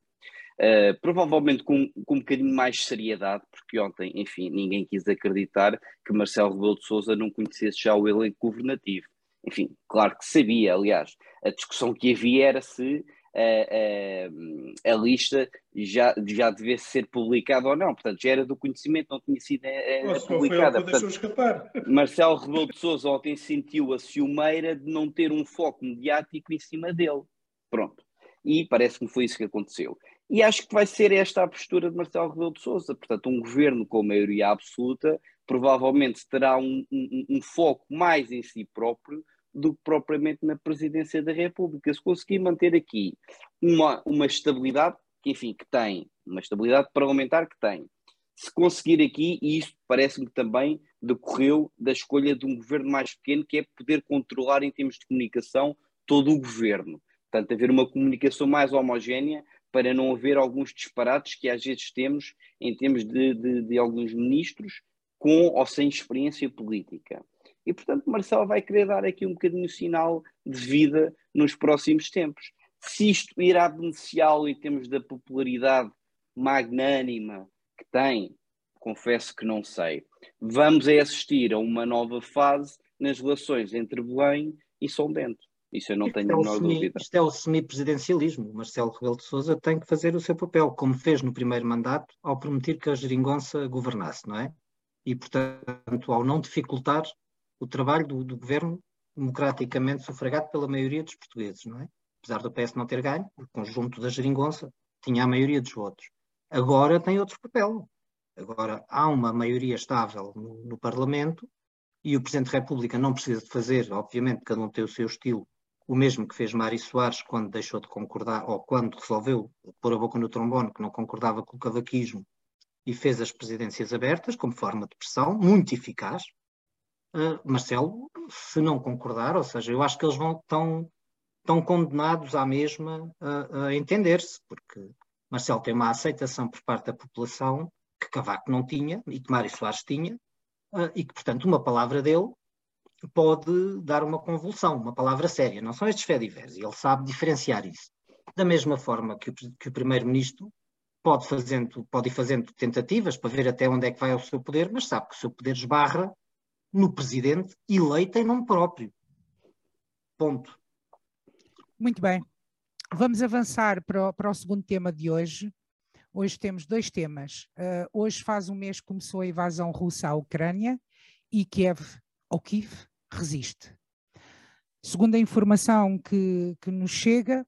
Speaker 2: uh, provavelmente com, com um bocadinho mais seriedade, porque ontem, enfim, ninguém quis acreditar que Marcelo Rebelo de Sousa não conhecesse já o elenco governativo. Enfim, claro que sabia, aliás, a discussão que havia era se a, a, a, lista já, já devia ser publicada ou não. Portanto, já era do conhecimento, não tinha sido
Speaker 3: uh, publicada. Portanto,
Speaker 2: Marcelo Rebelo de Sousa ontem sentiu a ciumeira de não ter um foco mediático em cima dele. Pronto. E parece-me foi isso que aconteceu. E acho que vai ser esta a postura de Marcelo Rebelo de Sousa. Portanto, um governo com maioria absoluta provavelmente terá um, um, um foco mais em si próprio do que propriamente na presidência da República. Se conseguir manter aqui uma, uma estabilidade, que enfim, que tem, uma estabilidade parlamentar que tem, se conseguir aqui, e isso parece-me também decorreu da escolha de um governo mais pequeno, que é poder controlar em termos de comunicação todo o governo. Portanto, haver uma comunicação mais homogénea para não haver alguns disparates que às vezes temos em termos de, de, de alguns ministros com ou sem experiência política. E, portanto, Marcelo vai querer dar aqui um bocadinho sinal de vida nos próximos tempos. Se isto irá beneficiá-lo em termos da popularidade magnânima que tem, confesso que não sei. Vamos assistir a uma nova fase nas relações entre Belém e São Bento. Isso eu não tenho é a menor
Speaker 4: semi,
Speaker 2: dúvida.
Speaker 4: Isto é o semipresidencialismo. Marcelo Rebelo de Sousa tem que fazer o seu papel, como fez no primeiro mandato, ao prometer que a geringonça governasse, não é? E, portanto, ao não dificultar o trabalho do, do governo democraticamente sufragado pela maioria dos portugueses, não é? Apesar do PS não ter ganho, o conjunto da geringonça tinha a maioria dos votos. Agora tem outro papel. Agora há uma maioria estável no, no Parlamento e o Presidente da República não precisa de fazer, obviamente, cada um tem o seu estilo, o mesmo que fez Mário Soares quando deixou de concordar, ou quando resolveu pôr a boca no trombone, que não concordava com o cavaquismo, e fez as presidências abertas como forma de pressão, muito eficaz. Uh, Marcelo, se não concordar, ou seja, eu acho que eles vão tão, tão condenados à mesma a, a entender-se, porque Marcelo tem uma aceitação por parte da população que Cavaco não tinha e que Mário Soares tinha, uh, e que, portanto, uma palavra dele pode dar uma convulsão, uma palavra séria. Não são estes fediveres, e ele sabe diferenciar isso. Da mesma forma que o, que o Primeiro-Ministro pode, pode ir fazendo tentativas para ver até onde é que vai o seu poder, mas sabe que o seu poder esbarra no Presidente eleito em nome próprio. Ponto.
Speaker 1: Muito bem. Vamos avançar para o, para o segundo tema de hoje. Hoje temos dois temas. Uh, hoje faz um mês que começou a invasão russa à Ucrânia e Kiev, ou Kiev, resiste. Segundo a informação que, que nos chega,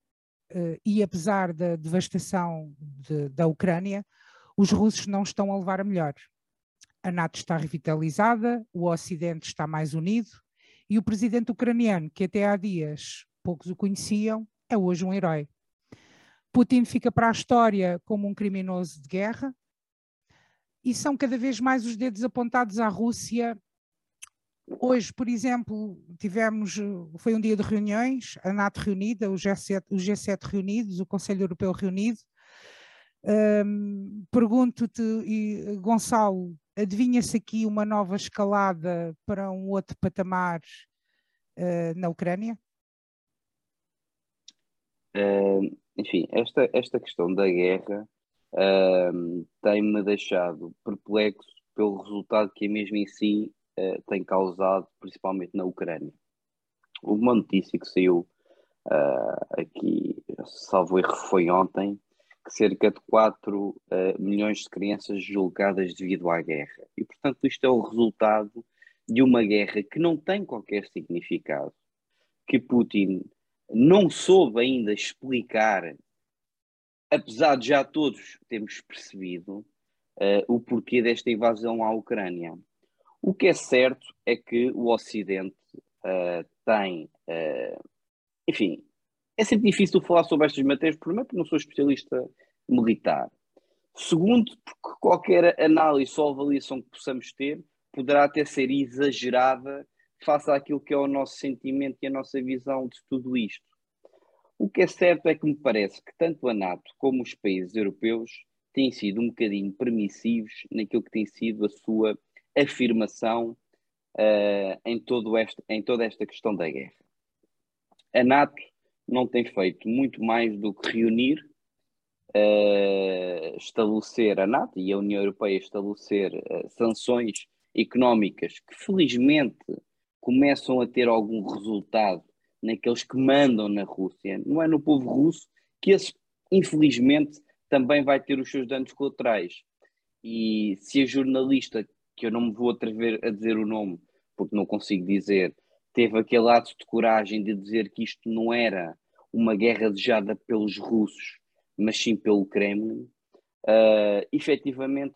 Speaker 1: uh, e apesar da devastação de, da Ucrânia, os russos não estão a levar a melhor. A NATO está revitalizada, o Ocidente está mais unido e o presidente ucraniano, que até há dias poucos o conheciam, é hoje um herói. Putin fica para a história como um criminoso de guerra e são cada vez mais os dedos apontados à Rússia. Hoje, por exemplo, tivemos, foi um dia de reuniões, a NATO reunida, o G7, o G7 reunidos, o Conselho Europeu reunido. Pergunto-te, Gonçalo, adivinha-se aqui uma nova escalada para um outro patamar uh, na Ucrânia?
Speaker 2: Uh, enfim, esta, esta questão da guerra uh, tem-me deixado perplexo pelo resultado que a mesma em si uh, tem causado, principalmente na Ucrânia. Uma notícia que saiu uh, aqui, salvo erro, foi ontem, cerca de 4 milhões de crianças julgadas devido à guerra. E, portanto, isto é o resultado de uma guerra que não tem qualquer significado, que Putin não soube ainda explicar, apesar de já todos termos percebido, uh, o porquê desta invasão à Ucrânia. O que é certo é que o Ocidente uh, tem, uh, enfim, é sempre difícil falar sobre estas matérias, primeiro porque não sou especialista militar. Segundo, porque qualquer análise ou avaliação que possamos ter poderá até ser exagerada face àquilo que é o nosso sentimento e a nossa visão de tudo isto. O que é certo é que me parece que tanto a NATO como os países europeus têm sido um bocadinho permissivos naquilo que tem sido a sua afirmação uh, em, todo este, em toda esta questão da guerra. A NATO não tem feito muito mais do que reunir, uh, estabelecer a NATO e a União Europeia estabelecer uh, sanções económicas que felizmente começam a ter algum resultado naqueles que mandam na Rússia, não é no povo russo, que esse, infelizmente, também vai ter os seus danos colaterais. E se a jornalista, que eu não me vou atrever a dizer o nome, porque não consigo dizer, teve aquele ato de coragem de dizer que isto não era uma guerra desejada pelos russos, mas sim pelo Kremlin, uh, efetivamente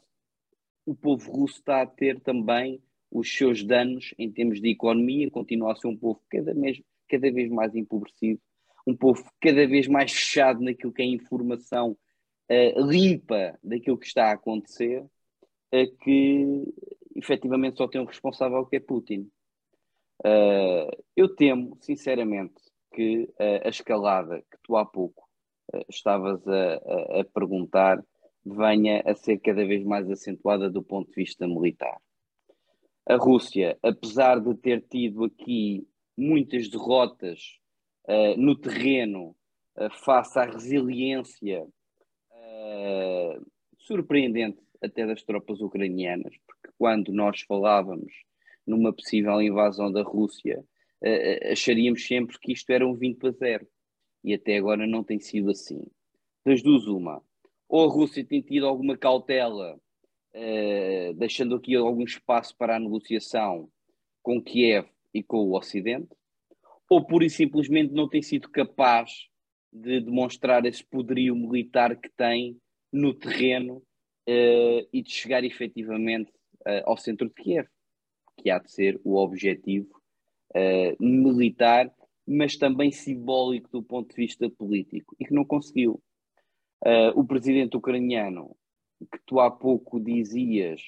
Speaker 2: o povo russo está a ter também os seus danos em termos de economia, continua a ser um povo cada vez, cada vez mais empobrecido, um povo cada vez mais fechado naquilo que é informação uh, limpa daquilo que está a acontecer. é que efetivamente só tem um responsável que é Putin. Uh, eu temo, sinceramente, que uh, a escalada que tu há pouco uh, estavas a, a, a, perguntar venha a ser cada vez mais acentuada do ponto de vista militar. A Rússia, apesar de ter tido aqui muitas derrotas no terreno face à resiliência surpreendente até das tropas ucranianas, porque quando nós falávamos numa possível invasão da Rússia, uh, acharíamos sempre que isto era um 20 para 0. E até agora não tem sido assim. Das duas, uma. Ou a Rússia tem tido alguma cautela, uh, deixando aqui algum espaço para a negociação com Kiev e com o Ocidente, ou pura e simplesmente não tem sido capaz de demonstrar esse poderio militar que tem no terreno uh, e de chegar efetivamente uh, ao centro de Kiev, que há de ser o objetivo uh, militar, mas também simbólico do ponto de vista político, e que não conseguiu. o presidente ucraniano, que tu há pouco dizias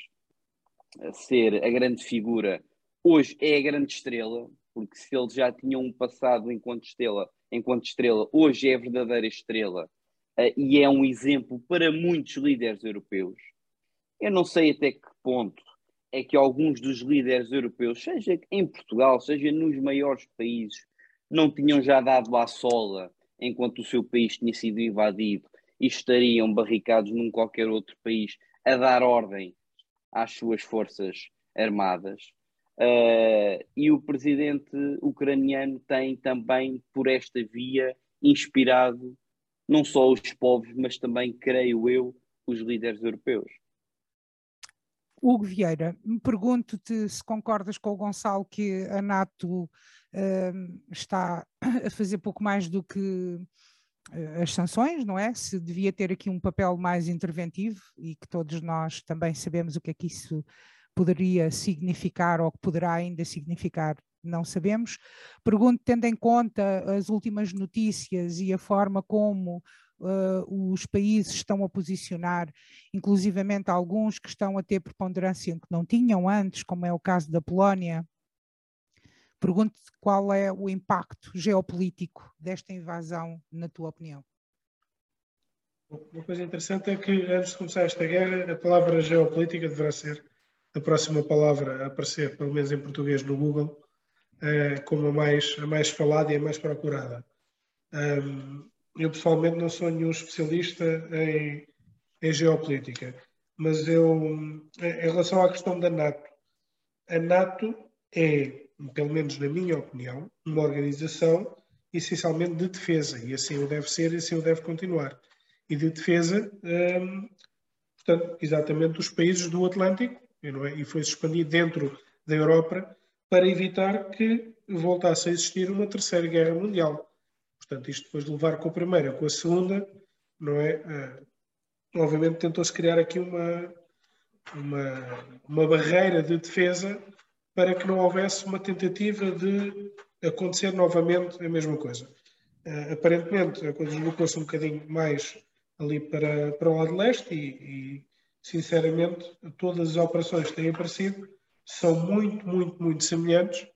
Speaker 2: ser a grande figura, hoje é a grande estrela, porque se ele já tinha um passado enquanto estrela, enquanto estrela, hoje é a verdadeira estrela uh, e é um exemplo para muitos líderes europeus. Eu não sei até que ponto é que alguns dos líderes europeus, seja em Portugal, seja nos maiores países, não tinham já dado à sola enquanto o seu país tinha sido invadido e estariam barricados num qualquer outro país a dar ordem às suas forças armadas. Uh, e o presidente ucraniano tem também, por esta via, inspirado não só os povos, mas também, creio eu, os líderes europeus.
Speaker 1: Hugo Vieira, me pergunto-te se concordas com o Gonçalo que a NATO uh, está a fazer pouco mais do que uh, as sanções, não é? Se devia ter aqui um papel mais interventivo e que todos nós também sabemos o que é que isso poderia significar ou que poderá ainda significar não sabemos. Pergunto, tendo em conta as últimas notícias e a forma como uh, os países estão a posicionar, inclusivamente alguns que estão a ter preponderância que não tinham antes, como é o caso da Polónia, pergunto qual é o impacto geopolítico desta invasão, na tua opinião.
Speaker 3: Uma coisa interessante é que antes de começar esta guerra, a palavra geopolítica deverá ser a próxima palavra a aparecer, pelo menos em português, no Google, uh, como a mais, a mais falada e a mais procurada. Eu pessoalmente não sou nenhum especialista em, em geopolítica, mas eu, em relação à questão da NATO, a NATO é, pelo menos na minha opinião, uma organização essencialmente de defesa, e assim o deve ser e assim o deve continuar. E de defesa, um, portanto, exatamente dos países do Atlântico, é? e foi expandido dentro da Europa para evitar que voltasse a existir uma terceira guerra mundial. Portanto, isto depois de levar com a primeira, com a segunda, não é? Uh, obviamente tentou-se criar aqui uma, uma, uma barreira de defesa para que não houvesse uma tentativa de acontecer novamente a mesma coisa. Uh, aparentemente, a coisa deslocou-se um bocadinho mais ali para, para o lado leste e, e, sinceramente, todas as operações que têm aparecido são muito, muito, muito semelhantes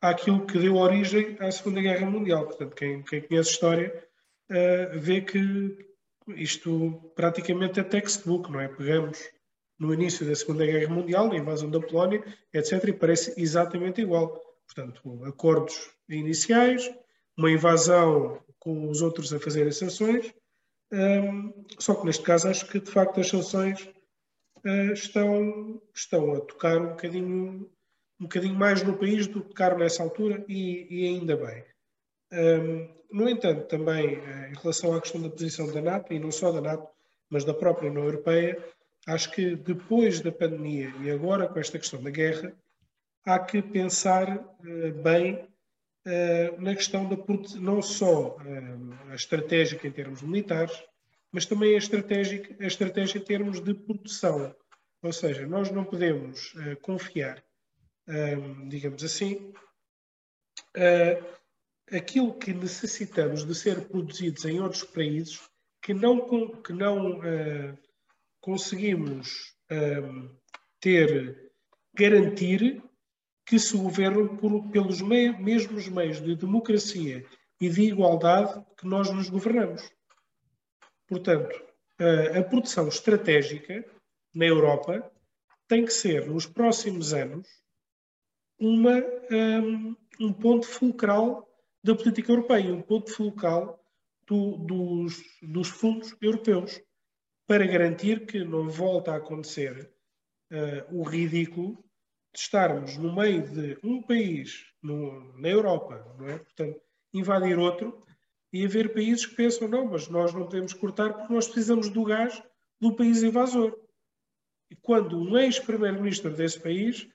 Speaker 3: àquilo que deu origem à Segunda Guerra Mundial. Portanto, quem, quem conhece história uh, vê que isto praticamente é textbook, não é? Pegamos no início da Segunda Guerra Mundial, a invasão da Polónia, etc., e parece exatamente igual. Portanto, acordos iniciais, uma invasão com os outros a fazerem sanções, um, ehm, só que neste caso acho que de facto as sanções uh, estão, estão a tocar um bocadinho, um bocadinho mais no país do que tocaram nessa altura e, e ainda bem. Um, no entanto, também uh, em relação à questão da posição da NATO, e não só da NATO, mas da própria União Europeia, acho que depois da pandemia e agora com esta questão da guerra, há que pensar uh, bem uh, na questão da não só uh, a estratégica em termos militares, mas também a estratégia, a estratégia em termos de produção. Ou seja, nós não podemos confiar, uh, digamos assim, uh, aquilo que necessitamos de ser produzidos em outros países que não, que não conseguimos um, ter, garantir que se governe por, pelos mei, mesmos meios de democracia e de igualdade que nós nos governamos. Portanto, a, a produção estratégica na Europa tem que ser, nos próximos anos, uma, um, um ponto fulcral da política europeia, um ponto fulcral do, dos, dos fundos europeus, para garantir que não volta a acontecer uh, o ridículo de estarmos no meio de um país no, na Europa, não é? Portanto, invadir outro e haver países que pensam, não, mas nós não podemos cortar porque nós precisamos do gás do país invasor. E quando um ex-primeiro-ministro desse país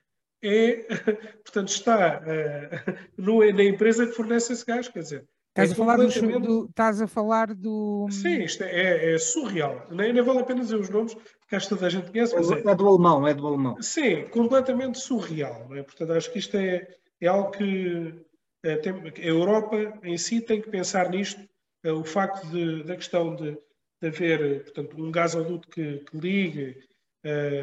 Speaker 3: é, portanto, está uh, no, na empresa que fornece esse gás, quer dizer.
Speaker 1: Estás, é a, falar completamente... do, estás a falar do.
Speaker 3: Sim, isto é, é surreal. Nem, nem, vale a pena dizer os nomes, porque acho que toda a gente conhece. Mas
Speaker 4: é, é do alemão, é do alemão.
Speaker 3: Sim, completamente surreal. Não é? Portanto, acho que isto é, é algo que é, tem, a Europa em si tem que pensar nisto. É, o facto de, da questão de, de haver portanto, um gasoduto que, que ligue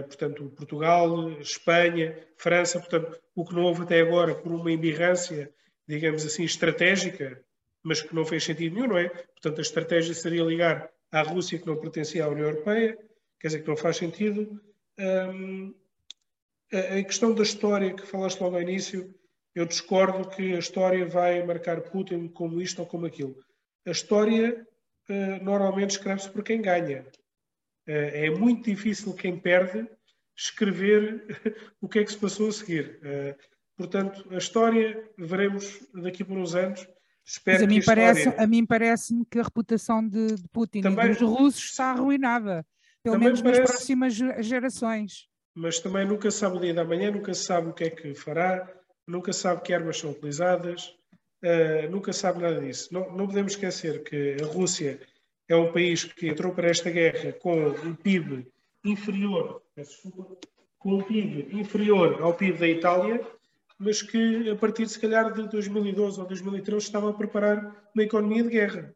Speaker 3: portanto, Portugal, Espanha, França, portanto, o que não houve até agora por uma embirrância, digamos assim, estratégica, mas que não fez sentido nenhum, não é? Portanto, a estratégia seria ligar à Rússia, que não pertencia à União Europeia, quer dizer que não faz sentido. Um, a, a questão da história que falaste logo ao início, eu discordo que a história vai marcar Putin como isto ou como aquilo. A história uh, normalmente escreve-se por quem ganha. Eh, é muito difícil quem perde escrever o que é que se passou a seguir. Eh, portanto, a história veremos daqui por uns anos. Espero
Speaker 1: Mas a
Speaker 3: mim,
Speaker 1: a parece, a mim parece-me que a reputação de, de Putin também, e dos russos está arruinada, pelo menos parece, nas próximas gerações.
Speaker 3: Mas também nunca sabe o dia da manhã, nunca sabe o que é que fará, nunca sabe que armas são utilizadas, uh, nunca sabe nada disso. Não, não podemos esquecer que a Rússia é um país que entrou para esta guerra com um PIB inferior, com um PIB inferior ao PIB da Itália, mas que a partir se calhar de 2012 ou 2013 estava a preparar uma economia de guerra.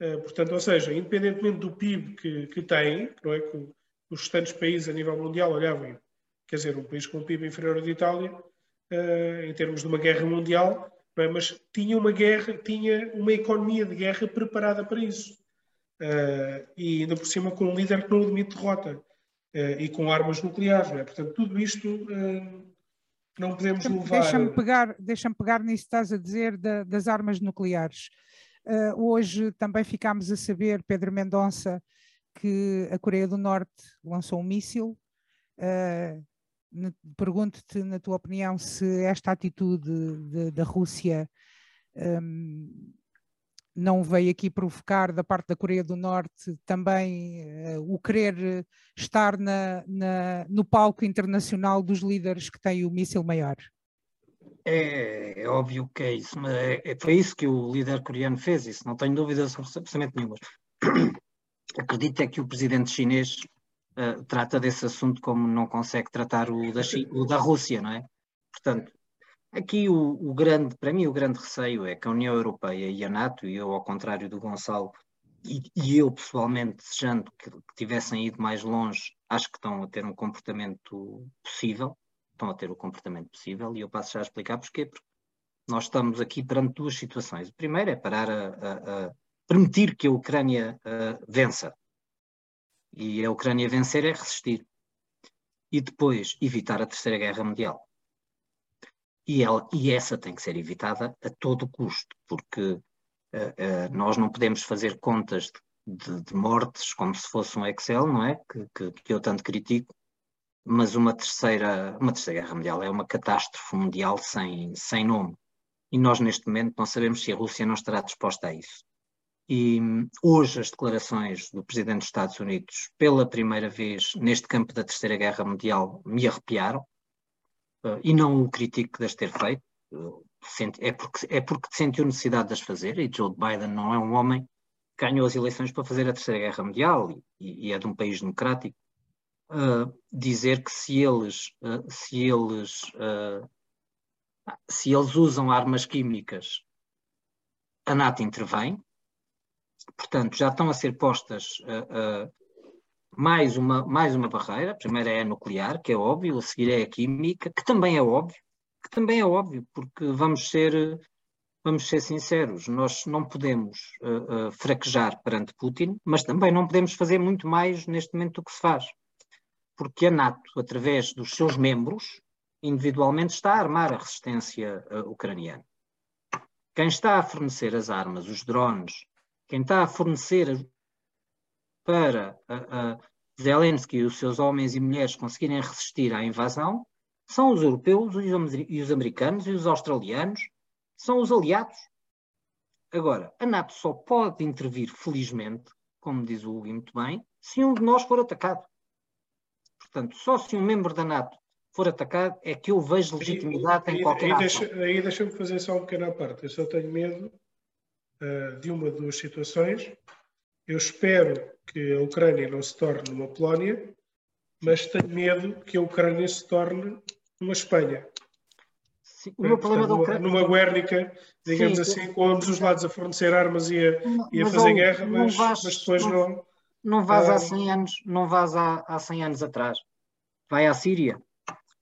Speaker 3: Uh, portanto, ou seja, independentemente do PIB que, que tem, não é que os restantes países a nível mundial olhavam, quer dizer, um país com um PIB inferior ao da Itália, uh, em termos de uma guerra mundial, é? mas tinha uma guerra, tinha uma economia de guerra preparada para isso. Uh, e ainda por cima com um líder que não admite derrota uh, e com armas nucleares. É? Portanto, tudo isto uh, não podemos levar.
Speaker 1: Deixa-me pegar, deixa pegar nisso que estás a dizer da, das armas nucleares. hoje também ficámos a saber, Pedro Mendonça, que a Coreia do Norte lançou um míssil. Pergunto-te, na tua opinião, se esta atitude da Rússia um, não veio aqui provocar da parte da Coreia do Norte também uh, o querer estar na, na, no palco internacional dos líderes que têm o míssil maior?
Speaker 4: É, é, óbvio que é isso, mas é, é, foi isso que o líder coreano fez, isso não tenho dúvidas absolutamente nenhuma. Acredito é que o presidente chinês uh, trata desse assunto como não consegue tratar o da, o da Rússia, não é? Portanto, Aqui o, o, grande, para mim, o grande receio é que a União Europeia e a NATO, e eu ao contrário do Gonçalo, e, e eu pessoalmente desejando que, que, tivessem ido mais longe, acho que estão a ter um comportamento possível, estão a ter o comportamento possível, e eu passo já a explicar porquê, porque nós estamos aqui perante duas situações. O primeiro é parar a, a, a permitir que a Ucrânia a, vença. E a Ucrânia vencer é resistir. E depois evitar a Terceira Guerra Mundial. E, ela, e essa tem que ser evitada a todo custo, porque uh, uh, nós não podemos fazer contas de, de, mortes como se fosse um Excel, não é? Que, que, que, eu tanto critico, mas uma terceira, uma terceira guerra mundial é uma catástrofe mundial sem, sem nome. E nós, neste momento, não sabemos se a Rússia não estará disposta a isso. E hoje as declarações do Presidente dos Estados Unidos, pela primeira vez neste campo da Terceira Guerra Mundial, me arrepiaram e não o critico de as ter feito, é porque, é porque sentiu necessidade de as fazer, e Joe Biden não é um homem que ganhou as eleições para fazer a Terceira Guerra Mundial e, e é de um país democrático. Uh, dizer que se eles, uh, se, eles, uh, se eles usam armas químicas, a NATO intervém, portanto, já estão a ser postas mais uma, mais uma barreira. A primeira é a nuclear, que é óbvio, a seguir é a química, que também é óbvio, que também é óbvio, porque vamos ser, vamos ser sinceros, nós não podemos uh, uh, fraquejar perante Putin, mas também não podemos fazer muito mais neste momento do que se faz. Porque a NATO, através dos seus membros, individualmente está a armar a resistência uh, ucraniana. Quem está a fornecer as armas, os drones, quem está a fornecer para uh, Zelensky e os seus homens e mulheres conseguirem resistir à invasão são os europeus e os americanos e os australianos, são os aliados. Agora, a NATO só pode intervir, felizmente, como diz o Hugo muito bem, se um de nós for atacado. Portanto, só se um membro da NATO for atacado é que eu vejo legitimidade aí, em qualquer
Speaker 3: aí, deixa, aí deixa-me fazer só um pequeno à parte. Eu só tenho medo uh, de uma ou duas situações. Eu espero que a Ucrânia não se torne uma Polónia, mas tenho medo que a Ucrânia se torne uma Espanha.
Speaker 4: Sim, o meu problema Portanto, da Ucrânia...
Speaker 3: Numa Guernica, digamos Sim, assim, com ambos os lados a fornecer armas e a, e a fazer guerra, mas, vais, mas, depois não... Não,
Speaker 4: não vais, ah, há 100 anos, não vais há, há 100 anos atrás. Vai à Síria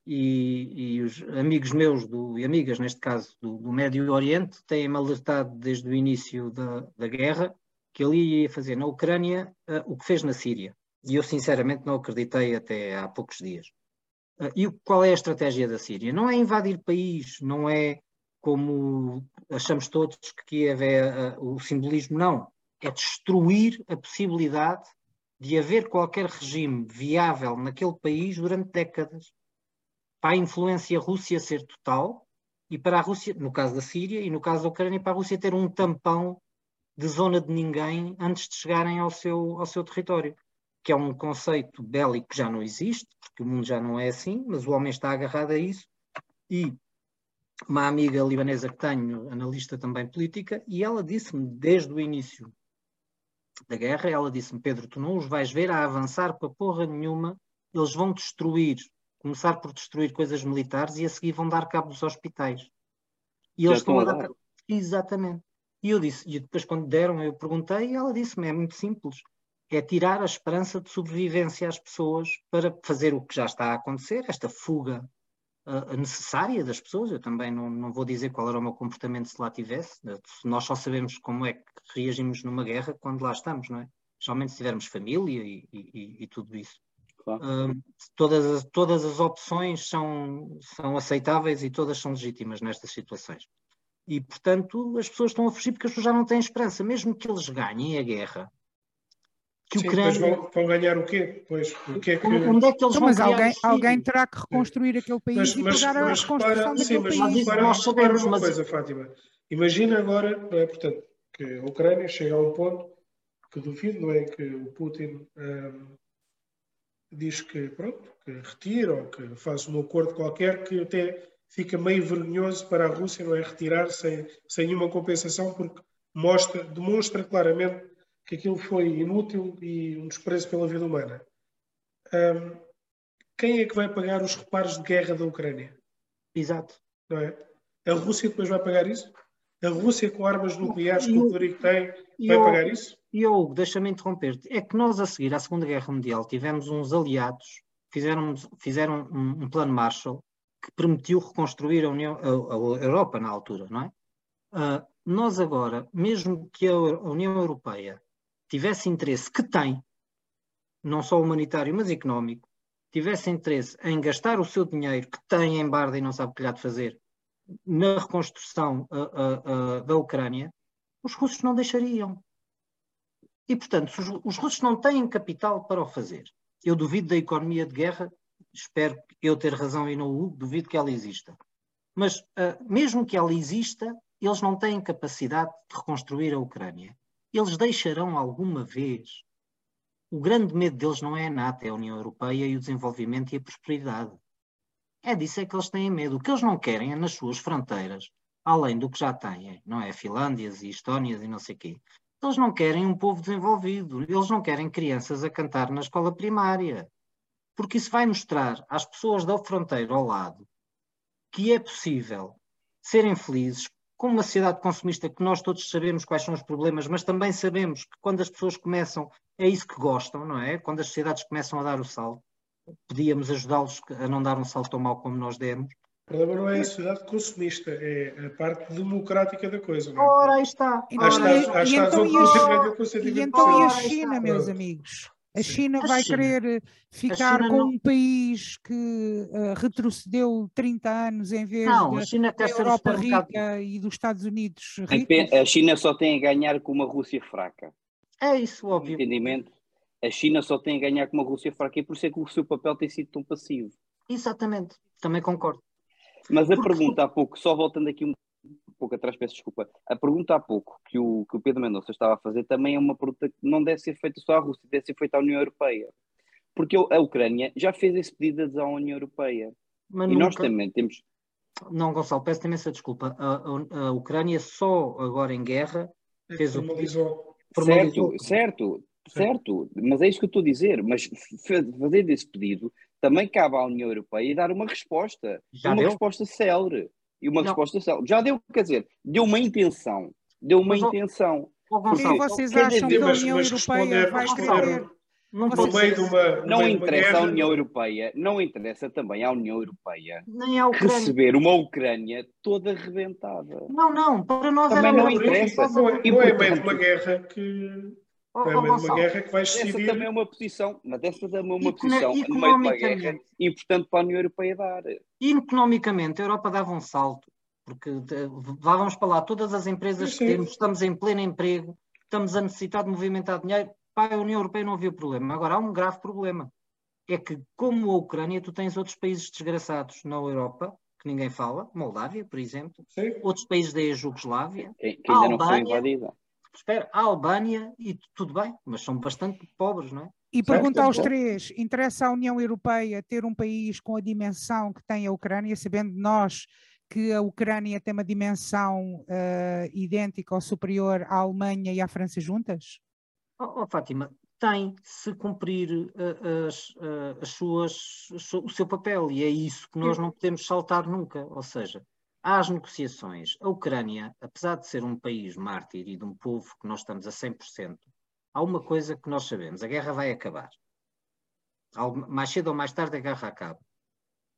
Speaker 4: e, e os amigos meus do, e amigas, neste caso, do, do Médio Oriente, têm-me alertado desde o início da, da guerra que ele ia fazer na Ucrânia uh, o que fez na Síria. E eu, sinceramente, não acreditei até há poucos dias. Uh, e qual é a estratégia da Síria? Não é invadir país, não é como achamos todos que Kiev é uh, o simbolismo, não. É destruir a possibilidade de haver qualquer regime viável naquele país durante décadas. Para a influência Rússia ser total e para a Rússia, no caso da Síria e no caso da Ucrânia, para a Rússia ter um tampão de zona de ninguém antes de chegarem ao seu, ao seu território, que é um conceito bélico que já não existe, porque o mundo já não é assim, mas o homem está agarrado a isso. E uma amiga libanesa que tenho, analista também política, e ela disse-me desde o início da guerra, ela disse-me, Pedro, tu não os vais ver a avançar para porra nenhuma, eles vão destruir, começar por destruir coisas militares e a seguir vão dar cabo dos hospitais. E eles estão a dar... Exatamente. E eu disse, e depois quando deram, eu perguntei, e ela disse-me, é muito simples, é tirar a esperança de sobrevivência às pessoas para fazer o que já está a acontecer, esta fuga uh, necessária das pessoas. Eu também não, não vou dizer qual era o meu comportamento se lá tivesse. Nós só sabemos como é que reagimos numa guerra quando lá estamos, não é? Geralmente se tivermos família e, e, e tudo isso. Claro. Uh, todas, as, todas as opções são, são aceitáveis e todas são legítimas nestas situações. E, portanto, as pessoas estão a fugir porque as pessoas já não têm esperança, mesmo que eles ganhem a guerra.
Speaker 3: Que Sim, Ucrânia... vão, vão, ganhar o quê? Pois, o que é que...
Speaker 1: Onde é que eles então, mas alguém, alguém terá que reconstruir aquele país mas, e mas, pagar mas, a reconstrução para, sim, mas, país.
Speaker 3: Para, nós sabemos, uma mas... coisa, Fátima. Imagina agora, não é, portanto, que a Ucrânia chega a um ponto que duvido, não é, que o Putin hum, diz que, pronto, que retira ou que faz um acordo qualquer que até fica meio vergonhoso para a Rússia não é retirar sem, sem nenhuma compensação, porque mostra, demonstra claramente que aquilo foi inútil e um desprezo pela vida humana. Um, quem é que vai pagar os reparos de guerra da Ucrânia?
Speaker 4: Exato.
Speaker 3: Não é? A Rússia depois vai pagar isso? A Rússia com armas nucleares que o poderio que tem vai eu, pagar isso?
Speaker 4: E Hugo, deixa-me interromper-te. É que nós a seguir à Segunda Guerra Mundial tivemos uns aliados, fizeram, fizeram um, um plano Marshall que permitiu reconstruir a, União, a, a Europa na altura, não é? Uh, nós agora, mesmo que a União Europeia tivesse interesse, que tem, não só humanitário, mas económico, tivesse interesse em gastar o seu dinheiro que tem em barda e não sabe o que lhe há de fazer na reconstrução uh, uh, da Ucrânia, os russos não deixariam. E, portanto, os, os russos não têm capital para o fazer. Eu duvido da economia de guerra espero eu ter razão e não o duvido que ela exista. Mas uh, mesmo que ela exista, eles não têm capacidade de reconstruir a Ucrânia. Eles deixarão alguma vez. O grande medo deles não é a NATO, é a União Europeia e o desenvolvimento e a prosperidade. É disso é que eles têm medo. O que eles não querem é nas suas fronteiras, além do que já têm, não é? Finlândias e Estónias e não sei o quê. Eles não querem um povo desenvolvido. Eles não querem crianças a cantar na escola primária porque isso vai mostrar às pessoas da fronteira ao lado que é possível serem felizes, com uma sociedade consumista que nós todos sabemos quais são os problemas, mas também sabemos que quando as pessoas começam, é isso que gostam, não é? Quando as sociedades começam a dar o salto, podíamos ajudá-los a não dar um salto tão mau como nós demos.
Speaker 3: O problema não é a sociedade consumista, é a parte democrática da coisa. Não
Speaker 4: é? Ora, aí está.
Speaker 1: E, então, e, então, e, então, e a China, meus amigos? A China a vai China. querer ficar com não... um país que uh, retrocedeu 30 anos em vez não, da Europa rica e dos Estados Unidos ricos.
Speaker 2: A China só tem a ganhar com uma Rússia fraca.
Speaker 4: É isso, óbvio.
Speaker 2: Entendimento? A China só tem a ganhar com uma Rússia fraca e por isso é que o seu papel tem sido tão passivo.
Speaker 4: Exatamente, também concordo.
Speaker 2: Mas a Porque... pergunta há pouco, só voltando aqui um pouco atrás, peço desculpa. A pergunta há pouco que o, que o Pedro Mendonça estava a fazer também é uma pergunta que não deve ser feita só à Rússia, deve ser feita à União Europeia. Porque a Ucrânia já fez esse pedido à União Europeia. Mas e nunca... nós também temos.
Speaker 4: Não, Gonçalo, peço imensa desculpa. A, a, a, Ucrânia só agora em guerra fez
Speaker 3: formalizou.
Speaker 4: o.
Speaker 2: Formalizou. Certo, certo, certo. Mas é isso que eu estou a dizer. Mas fazer esse pedido também cabe à União Europeia dar uma resposta. Já uma deu? resposta célere e uma não. resposta já deu, quer dizer, deu uma intenção, deu uma mas, intenção.
Speaker 1: Oh, Gonçalo, vocês acham que a União Europeia vai querer?
Speaker 2: Não, no meio de uma, não interessa à União Europeia, não interessa também à União Europeia
Speaker 4: Nem à
Speaker 2: receber uma Ucrânia toda arrebentada.
Speaker 4: Não, não, para nós
Speaker 2: também não interessa.
Speaker 3: Não é, não é meio de uma guerra que Oh, é uma guerra que vai
Speaker 2: decidir. Essa também é uma posição, mas essa também é uma posição no meio de uma guerra importante para a União Europeia dar.
Speaker 4: E economicamente, a Europa dava um salto, porque vávamos para lá todas as empresas Sim. que temos, estamos em pleno emprego, estamos a necessitar de movimentar dinheiro. Para a União Europeia não havia problema. Agora há um grave problema. É que, como a Ucrânia, tu tens outros países desgraçados na Europa, que ninguém fala, Moldávia, por exemplo,
Speaker 3: Sim.
Speaker 4: outros países da ex-Jugoslávia,
Speaker 2: que, que ainda Albânia, não foi invadida
Speaker 4: espera, a Albânia, e tudo bem, mas são bastante pobres, não é?
Speaker 1: E pergunta aos três: interessa à União Europeia ter um país com a dimensão que tem a Ucrânia, sabendo nós que a Ucrânia tem uma dimensão uh, idêntica ou superior à Alemanha e à França juntas?
Speaker 4: Oh, oh Fátima, tem se cumprir uh, as, uh, as suas, o seu papel e é isso que nós não podemos saltar nunca. Ou seja, às negociações, a Ucrânia, apesar de ser um país mártir e de um povo que nós estamos a 100%, há uma coisa que nós sabemos: a guerra vai acabar. Mais cedo ou mais tarde a guerra acaba.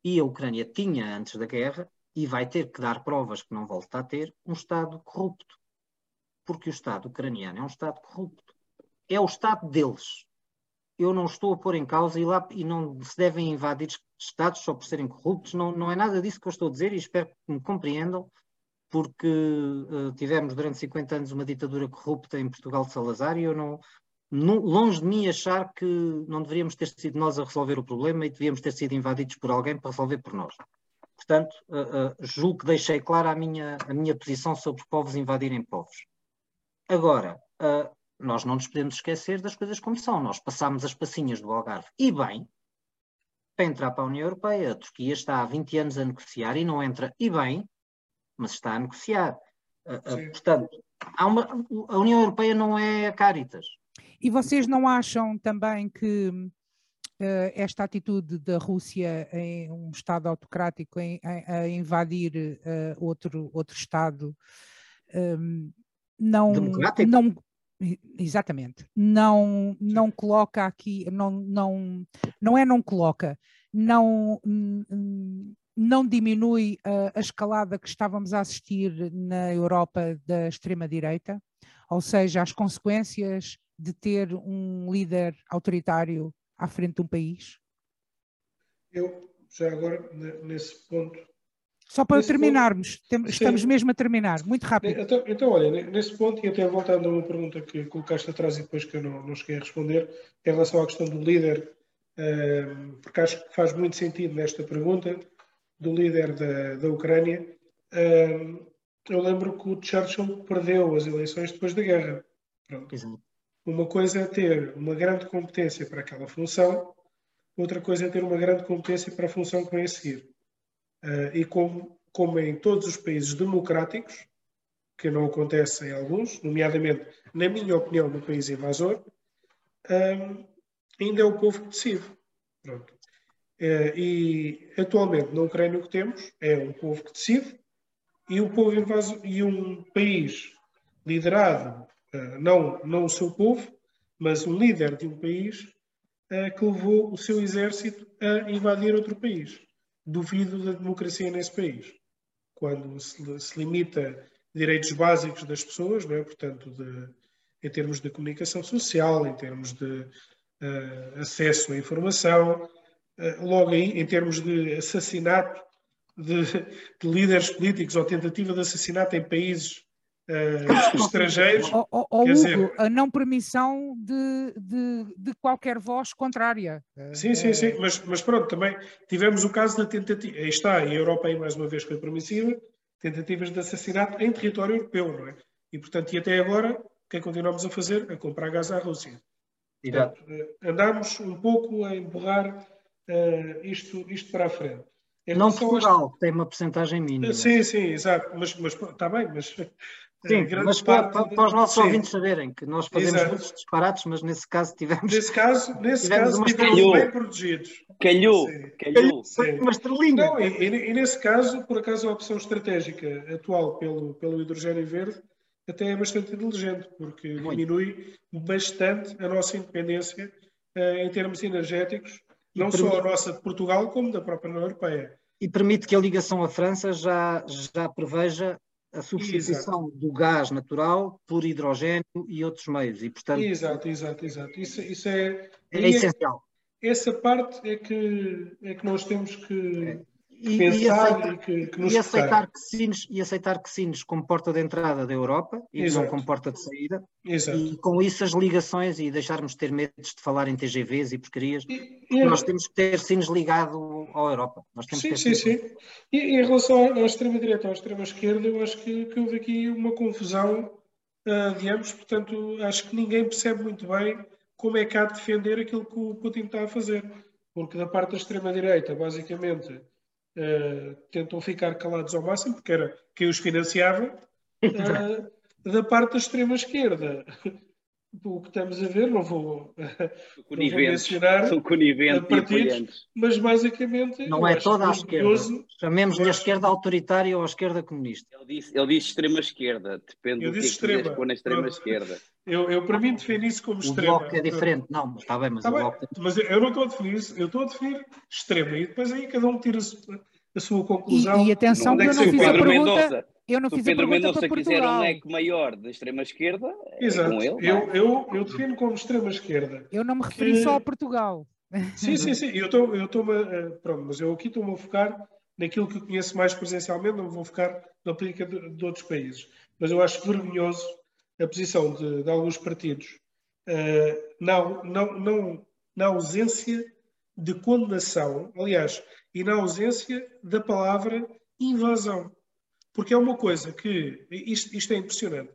Speaker 4: E a Ucrânia tinha, antes da guerra, e vai ter que dar provas que não volta a ter, um Estado corrupto. Porque o Estado ucraniano é um Estado corrupto. É o Estado deles. Eu não estou a pôr em causa e, lá, e não se devem invadir Estados só por serem corruptos, não, não é nada disso que eu estou a dizer e espero que me compreendam, porque uh, tivemos durante 50 anos uma ditadura corrupta em Portugal de Salazar e eu não, não, longe de mim achar que não deveríamos ter sido nós a resolver o problema e devíamos ter sido invadidos por alguém para resolver por nós. Portanto, uh, uh, julgo que deixei clara a minha, a minha posição sobre povos invadirem povos. Agora, nós não nos podemos esquecer das coisas como são. Nós passámos as passinhas do Algarve e bem, para entrar para a União Europeia. A Turquia está há 20 anos a negociar e não entra, e bem, mas está a negociar. Uh, uh, portanto, uma, a União Europeia não é a Caritas.
Speaker 1: E vocês não acham também que uh, esta atitude da Rússia em um Estado autocrático em, em, a invadir outro, outro Estado um, não,
Speaker 4: Democrático?
Speaker 1: não Exatamente. Não, não coloca aqui, não, não, não é não coloca, não, não diminui a, a escalada que estávamos a assistir na Europa da extrema-direita, ou seja, as consequências de ter um líder autoritário à frente de um país?
Speaker 3: Eu, já agora, nesse ponto,
Speaker 1: só para nesse terminarmos, ponto, estamos sim. mesmo a terminar, muito rápido.
Speaker 3: Então, então, olha, nesse ponto, e até voltando a uma pergunta que colocaste atrás e depois que eu não, não cheguei a responder, em relação à questão do líder, um, ehm, porque acho que faz muito sentido nesta pergunta, do líder da, da Ucrânia. Um, ehm, eu lembro que o Churchill perdeu as eleições depois da guerra. Pronto. Uma coisa é ter uma grande competência para aquela função, outra coisa é ter uma grande competência para a função que vem a seguir. Uh, e como, como em todos os países democráticos, que não acontece em alguns, nomeadamente, na minha opinião, no país invasor, um, ainda é o povo que decide. Pronto. Uh, e atualmente na Ucrânia o que temos é um povo que decide, e o povo invaso, e um país liderado, uh, não, não o seu povo, mas um líder de um país que levou o seu exército a invadir outro país. Duvido da democracia nesse país. Quando se, se limita direitos básicos das pessoas, não é? portanto, de, em termos de comunicação social, em termos de uh, acesso à informação, uh, logo aí, em termos de assassinato de, de, líderes políticos ou tentativa de assassinato em países uh, estrangeiros.
Speaker 1: Ou, ou, ou Hugo, dizer... a não permissão de, de, de, qualquer voz contrária.
Speaker 3: Sim, sim, sim, mas, mas pronto, também tivemos o caso da tentativa, aí está, e a Europa aí mais uma vez foi permissiva, tentativas de assassinato em território europeu, não é? E, portanto, e até agora, o que é que continuamos a fazer? A comprar gás à Rússia. Portanto, eh, andamos um pouco a empurrar uh, isto, isto para a frente.
Speaker 4: Em não Portugal, que tem uma porcentagem mínima.
Speaker 3: Sim, sim, exato. Mas, mas está bem, mas
Speaker 4: Sim, mas para, para, para, os nossos sim. ouvintes saberem que nós fazemos Exato. muitos disparates, mas nesse caso tivemos.
Speaker 3: Nesse caso, nesse tivemos caso tivemos bem protegidos.
Speaker 2: Calhou, calhou.
Speaker 3: Sim. Uma estrelinha. Não, e, e, nesse caso, por acaso, a opção estratégica atual pelo, pelo hidrogênio verde até é bastante inteligente, porque Muito. diminui bastante a nossa independência uh, em termos energéticos, e não permite... só a nossa de Portugal, como da própria União Europeia.
Speaker 4: E permite que a ligação à França já, já preveja a substituição exato. do gás natural por hidrogênio e outros meios. E, portanto,
Speaker 3: exato, exato, exato. Isso, isso é,
Speaker 4: é, é essencial.
Speaker 3: Essa parte é que, é que nós temos que. E, pensar e aceitar, que, que nos
Speaker 4: e aceitar que, Sines, e aceitar que Sines como porta de entrada da Europa e Exato. não como porta de saída Exato. e com isso as ligações e deixarmos de ter medos de falar em TGVs e porcarias e, e nós temos que ter Sines ligado à Europa nós temos
Speaker 3: sim,
Speaker 4: que
Speaker 3: sim, sim. E, em relação à extrema-direita ou à extrema-esquerda eu acho que, que, houve aqui uma confusão uh, de ambos, portanto acho que ninguém percebe muito bem como é que há de defender aquilo que o Putin está a fazer porque da parte da extrema-direita basicamente uh, tentam ficar calados ao máximo, porque era quem os financiava, uh, da parte da extrema-esquerda. O que estamos a ver, não vou, não vou mencionar
Speaker 2: são partidos,
Speaker 3: mas basicamente
Speaker 4: não é toda a esquerda. Chamemos-lhe a esquerda autoritária ou a esquerda comunista.
Speaker 2: Ele disse, ele disse extrema-esquerda, depende eu do que, extrema. que pôr na extrema-esquerda.
Speaker 3: Eu, eu, para mim, defino isso como extrema.
Speaker 4: O bloco é diferente, não, mas está bem, mas está o bloco...
Speaker 3: Mas eu não estou a definir isso, eu estou a definir extrema, e depois aí cada um tira a sua conclusão.
Speaker 1: E, e atenção, que eu não fiz a pergunta... Mendonça, eu não fiz
Speaker 2: Pedro
Speaker 1: a pergunta
Speaker 2: Mendonça quiser um leque maior da extrema-esquerda. É com
Speaker 3: ele. Eu, eu, eu defino como extrema-esquerda.
Speaker 1: Eu não me referi só a Portugal.
Speaker 3: Sim, sim, sim. Eu estou, eu estou, uh, pronto, mas eu aqui estou-me a focar naquilo que eu conheço mais presencialmente, não vou focar na política de, de outros países. Mas eu acho vergonhoso a posição de, de alguns partidos uh, não, não, não, na ausência de condenação, aliás, e na ausência da palavra invasão. Porque é uma coisa que, isto, isto é impressionante,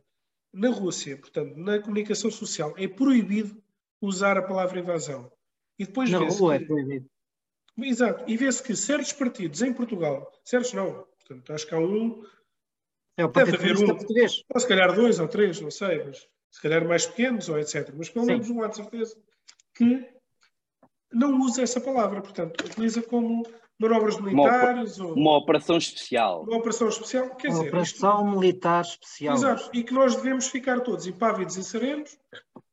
Speaker 3: na Rússia, portanto, na comunicação social, é proibido usar a palavra invasão. E depois
Speaker 4: na rua que, é proibido.
Speaker 3: Exato. E vê-se que certos partidos em Portugal, certos não, portanto, acho que há um,
Speaker 4: é o Partido Deve haver um, Português.
Speaker 3: Ou se calhar dois ou três, não sei, mas se calhar mais pequenos ou etc. Mas pelo menos um há de certeza que não usa essa palavra, portanto, utiliza como manobras militares
Speaker 2: uma,
Speaker 3: ou
Speaker 2: uma operação especial.
Speaker 3: Uma operação especial, quer
Speaker 4: uma
Speaker 3: dizer,
Speaker 4: operação isto... militar especial.
Speaker 3: Exato, e que nós devemos ficar todos impávidos e serenos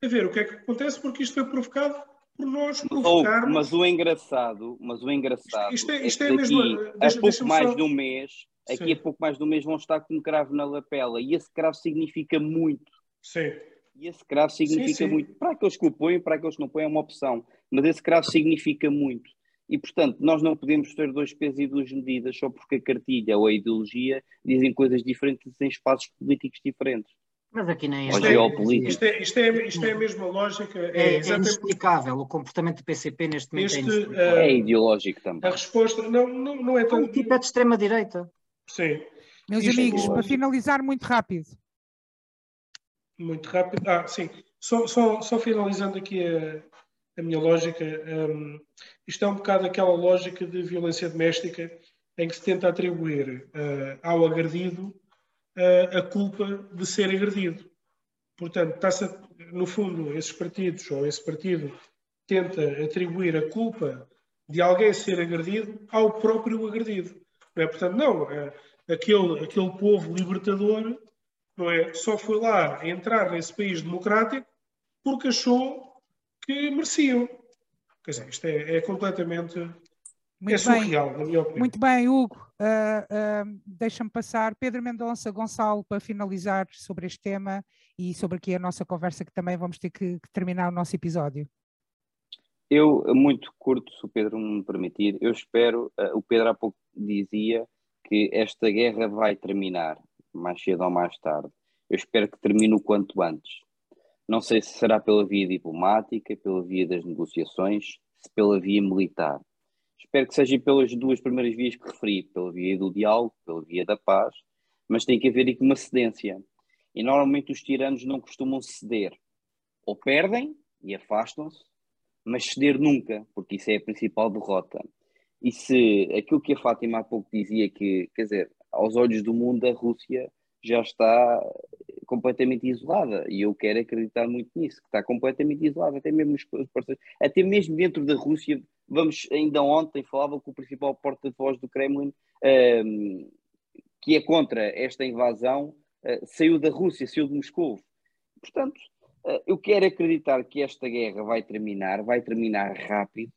Speaker 3: a ver o que é que acontece, porque isto foi provocado por nós provocarmos.
Speaker 2: Mas o engraçado, mas o engraçado isto, é, isto é, é mesmo, a pouco mais só... de um mês aqui Sim. a pouco mais de um mês vão estar com um cravo na lapela. E esse cravo significa muito.
Speaker 3: Sim.
Speaker 2: E esse cravo significa sim, sim. muito. Para aqueles que o põem, para aqueles que não põem, é uma opção. Mas esse cravo significa muito. E, portanto, nós não podemos ter dois pesos e duas medidas só porque a cartilha ou a ideologia dizem coisas diferentes em espaços políticos diferentes.
Speaker 4: Mas aqui nem é.
Speaker 3: Isto é, isto é, isto é, isto é a mesma lógica.
Speaker 4: É, é, é inexplicável o comportamento do PCP neste momento.
Speaker 2: É este, é, é ideológico também.
Speaker 3: A resposta não, não, não é tão.
Speaker 4: O tipo é de extrema-direita.
Speaker 3: Sim.
Speaker 1: Meus Isto amigos, para finalizar muito rápido.
Speaker 3: Muito rápido. Ah, sim. Só, só, só finalizando aqui a, a minha lógica. Um, isto é um bocado aquela lógica de violência doméstica em que se tenta atribuir uh, ao agredido uh, a culpa de ser agredido. Portanto, está-se, no fundo, esses partidos ou esse partido tenta atribuir a culpa de alguém ser agredido ao próprio agredido. Não é? Portanto, não, a, aquele, aquele povo libertador não é? só foi lá entrar nesse país democrático porque achou que mereciam. Quer dizer, isto é, é completamente muito é surreal, bem. na minha opinião.
Speaker 1: Muito bem, Hugo. Uh, uh, Deixa-me passar. Pedro Mendonça, Gonçalo, para finalizar sobre este tema e sobre aqui a nossa conversa, que também vamos ter que, que terminar o nosso episódio.
Speaker 2: Eu, muito curto, se o Pedro me permitir, eu espero, uh, o Pedro há pouco dizia que esta guerra vai terminar, mais cedo ou mais tarde. Eu espero que termine o quanto antes. Não sei se será pela via diplomática, pela via das negociações, se pela via militar. Espero que seja pelas duas primeiras vias que referi, pela via do diálogo, pela via da paz, mas tem que haver aqui uma cedência. E normalmente os tiranos não costumam ceder. Ou perdem e afastam-se, mas ceder nunca, porque isso é a principal derrota. E se aquilo que a Fátima há pouco dizia, que, quer dizer, aos olhos do mundo, a Rússia já está completamente isolada e eu quero acreditar muito nisso, que está completamente isolada, até mesmo os até mesmo dentro da Rússia, vamos, ainda ontem falava com o principal porta-voz do Kremlin, um, ehm, que é contra esta invasão, uh, saiu da Rússia, saiu de Moscou. Portanto, eu quero acreditar que esta guerra vai terminar, vai terminar rápido,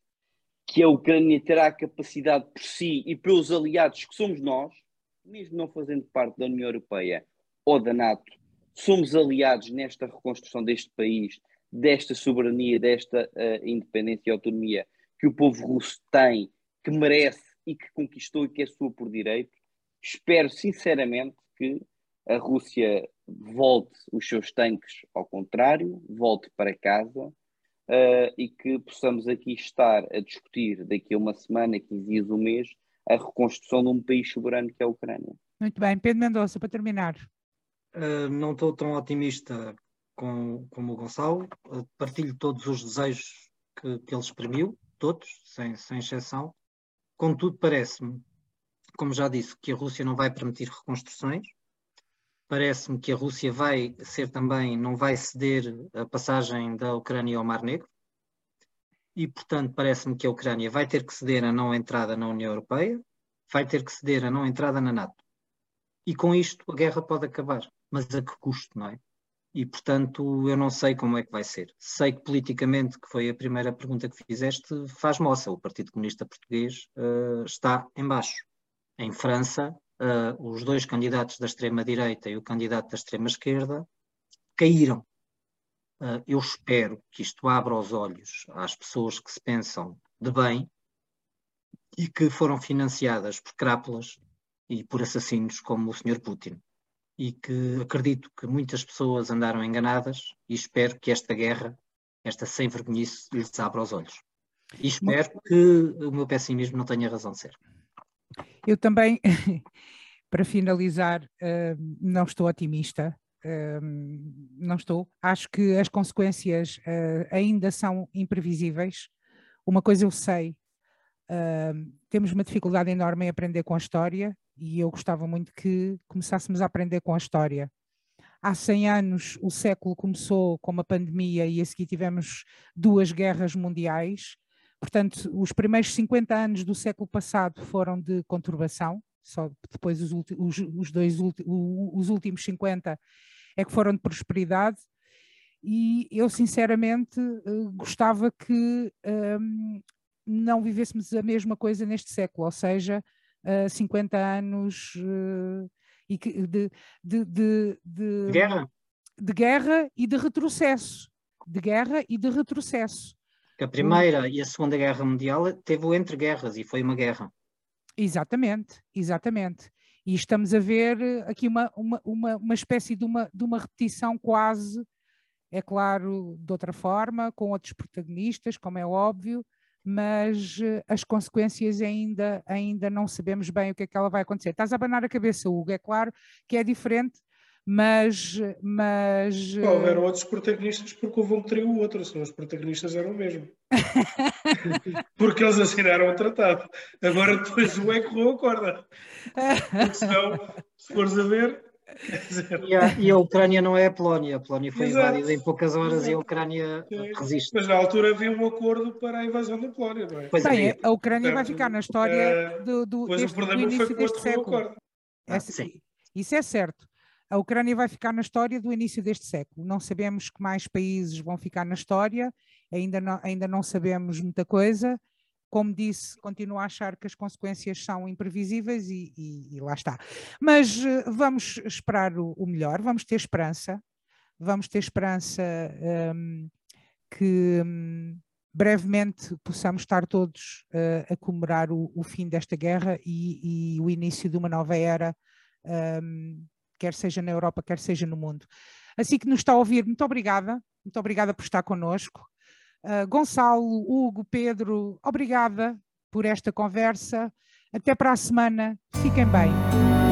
Speaker 2: que a Ucrânia terá a capacidade por si e pelos aliados que somos nós, mesmo não fazendo parte da União Europeia ou da NATO, somos aliados nesta reconstrução deste país, desta soberania, desta uh, independência e autonomia que o povo russo tem, que merece e que conquistou e que é sua por direito. Espero sinceramente que a Rússia volte os seus tanques ao contrário, volte para casa uh, e que possamos aqui estar a discutir daqui a uma semana, 15 dias, um mês, a reconstrução de um país soberano que é a Ucrânia.
Speaker 1: Muito bem. Pedro Mendonça, para terminar.
Speaker 4: Uh, não estou tão otimista com, como o Gonçalo. Uh, partilho todos os desejos que, que ele exprimiu, todos, sem, sem exceção. Contudo, parece-me, como já disse, que a Rússia não vai permitir reconstruções. Parece-me que a Rússia vai ser também, não vai ceder a passagem da Ucrânia ao Mar Negro e, portanto, parece-me que a Ucrânia vai ter que ceder a não entrada na União Europeia, vai ter que ceder a não entrada na NATO. E com isto a guerra pode acabar, mas a que custo, não é? E, portanto, eu não sei como é que vai ser. Sei que politicamente, que foi a primeira pergunta que fizeste, faz moça. O Partido Comunista Português uh, está em baixo. Em França, uh, os dois candidatos da extrema-direita e o candidato da extrema-esquerda caíram. Ah, eu espero que isto abra os olhos às pessoas que se pensam de bem e que foram financiadas por crápulas e por assassinos como o Sr. Putin. E que acredito que muitas pessoas andaram enganadas e espero que esta guerra, esta sem vergonhice, lhes abra os olhos. E espero que o meu pessimismo não tenha razão de ser.
Speaker 1: Eu também, para finalizar, ah, não estou otimista não estou. Acho que as consequências uh, ainda são imprevisíveis. Uma coisa eu sei, temos uma dificuldade enorme em aprender com a história e eu gostava muito que começássemos a aprender com a história. Há 100 anos o século começou com uma pandemia e a seguir tivemos duas guerras mundiais. Portanto, os primeiros 50 anos do século passado foram de conturbação, só depois os, os, os dois os últimos 50 é que foram de prosperidade e eu sinceramente eh, gostava que um, não vivêssemos a mesma coisa neste século, ou seja, uh, 50 anos uh, e que, de, de, de, de,
Speaker 4: guerra.
Speaker 1: de guerra e de retrocesso. De guerra e de retrocesso.
Speaker 4: A Primeira e a Segunda Guerra Mundial teve o entre guerras e foi uma guerra.
Speaker 1: Exatamente, exatamente. E estamos a ver eh, aqui uma, uma, uma, uma espécie de uma, de uma repetição quase, é claro, de outra forma, com outros protagonistas, como é óbvio, mas eh, as consequências ainda, ainda não sabemos bem o que é que ela vai acontecer. Estás a abanar a cabeça, Hugo, é claro que é diferente, mas. mas
Speaker 3: Bom, houveram outros protagonistas porque houve um que traiu o outro, senão os protagonistas eram o mesmo. porque eles assinaram o tratado. Agora depois o é que roubou a corda. Porque senão, se fores a ver.
Speaker 4: E a, e a, Ucrânia não é a Polónia. A Polónia foi Exato. invadida em poucas horas Exato. e a Ucrânia resiste.
Speaker 3: Mas na altura havia um acordo para a invasão da Polónia, não é?
Speaker 1: Pois Bem, é. a Ucrânia vai ficar na história uh, do, do, deste, do início deste século.
Speaker 4: Ah, sim.
Speaker 1: Isso é certo. A Ucrânia vai ficar na história do início deste século. Não sabemos que mais países vão ficar na história, ainda não, ainda não sabemos muita coisa. Como disse, continuo a achar que as consequências são imprevisíveis e, e, e lá está. Mas uh, vamos esperar o, o, melhor, vamos ter esperança, vamos ter esperança um, que um, brevemente possamos estar todos uh, a comemorar o, o, fim desta guerra e, e, o início de uma nova era, um, quer seja na Europa, quer seja no mundo. Assim que nos está a ouvir, muito obrigada, muito obrigada por estar connosco. Uh, Gonçalo, Hugo, Pedro, obrigada por esta conversa. Até para a semana. Fiquem bem.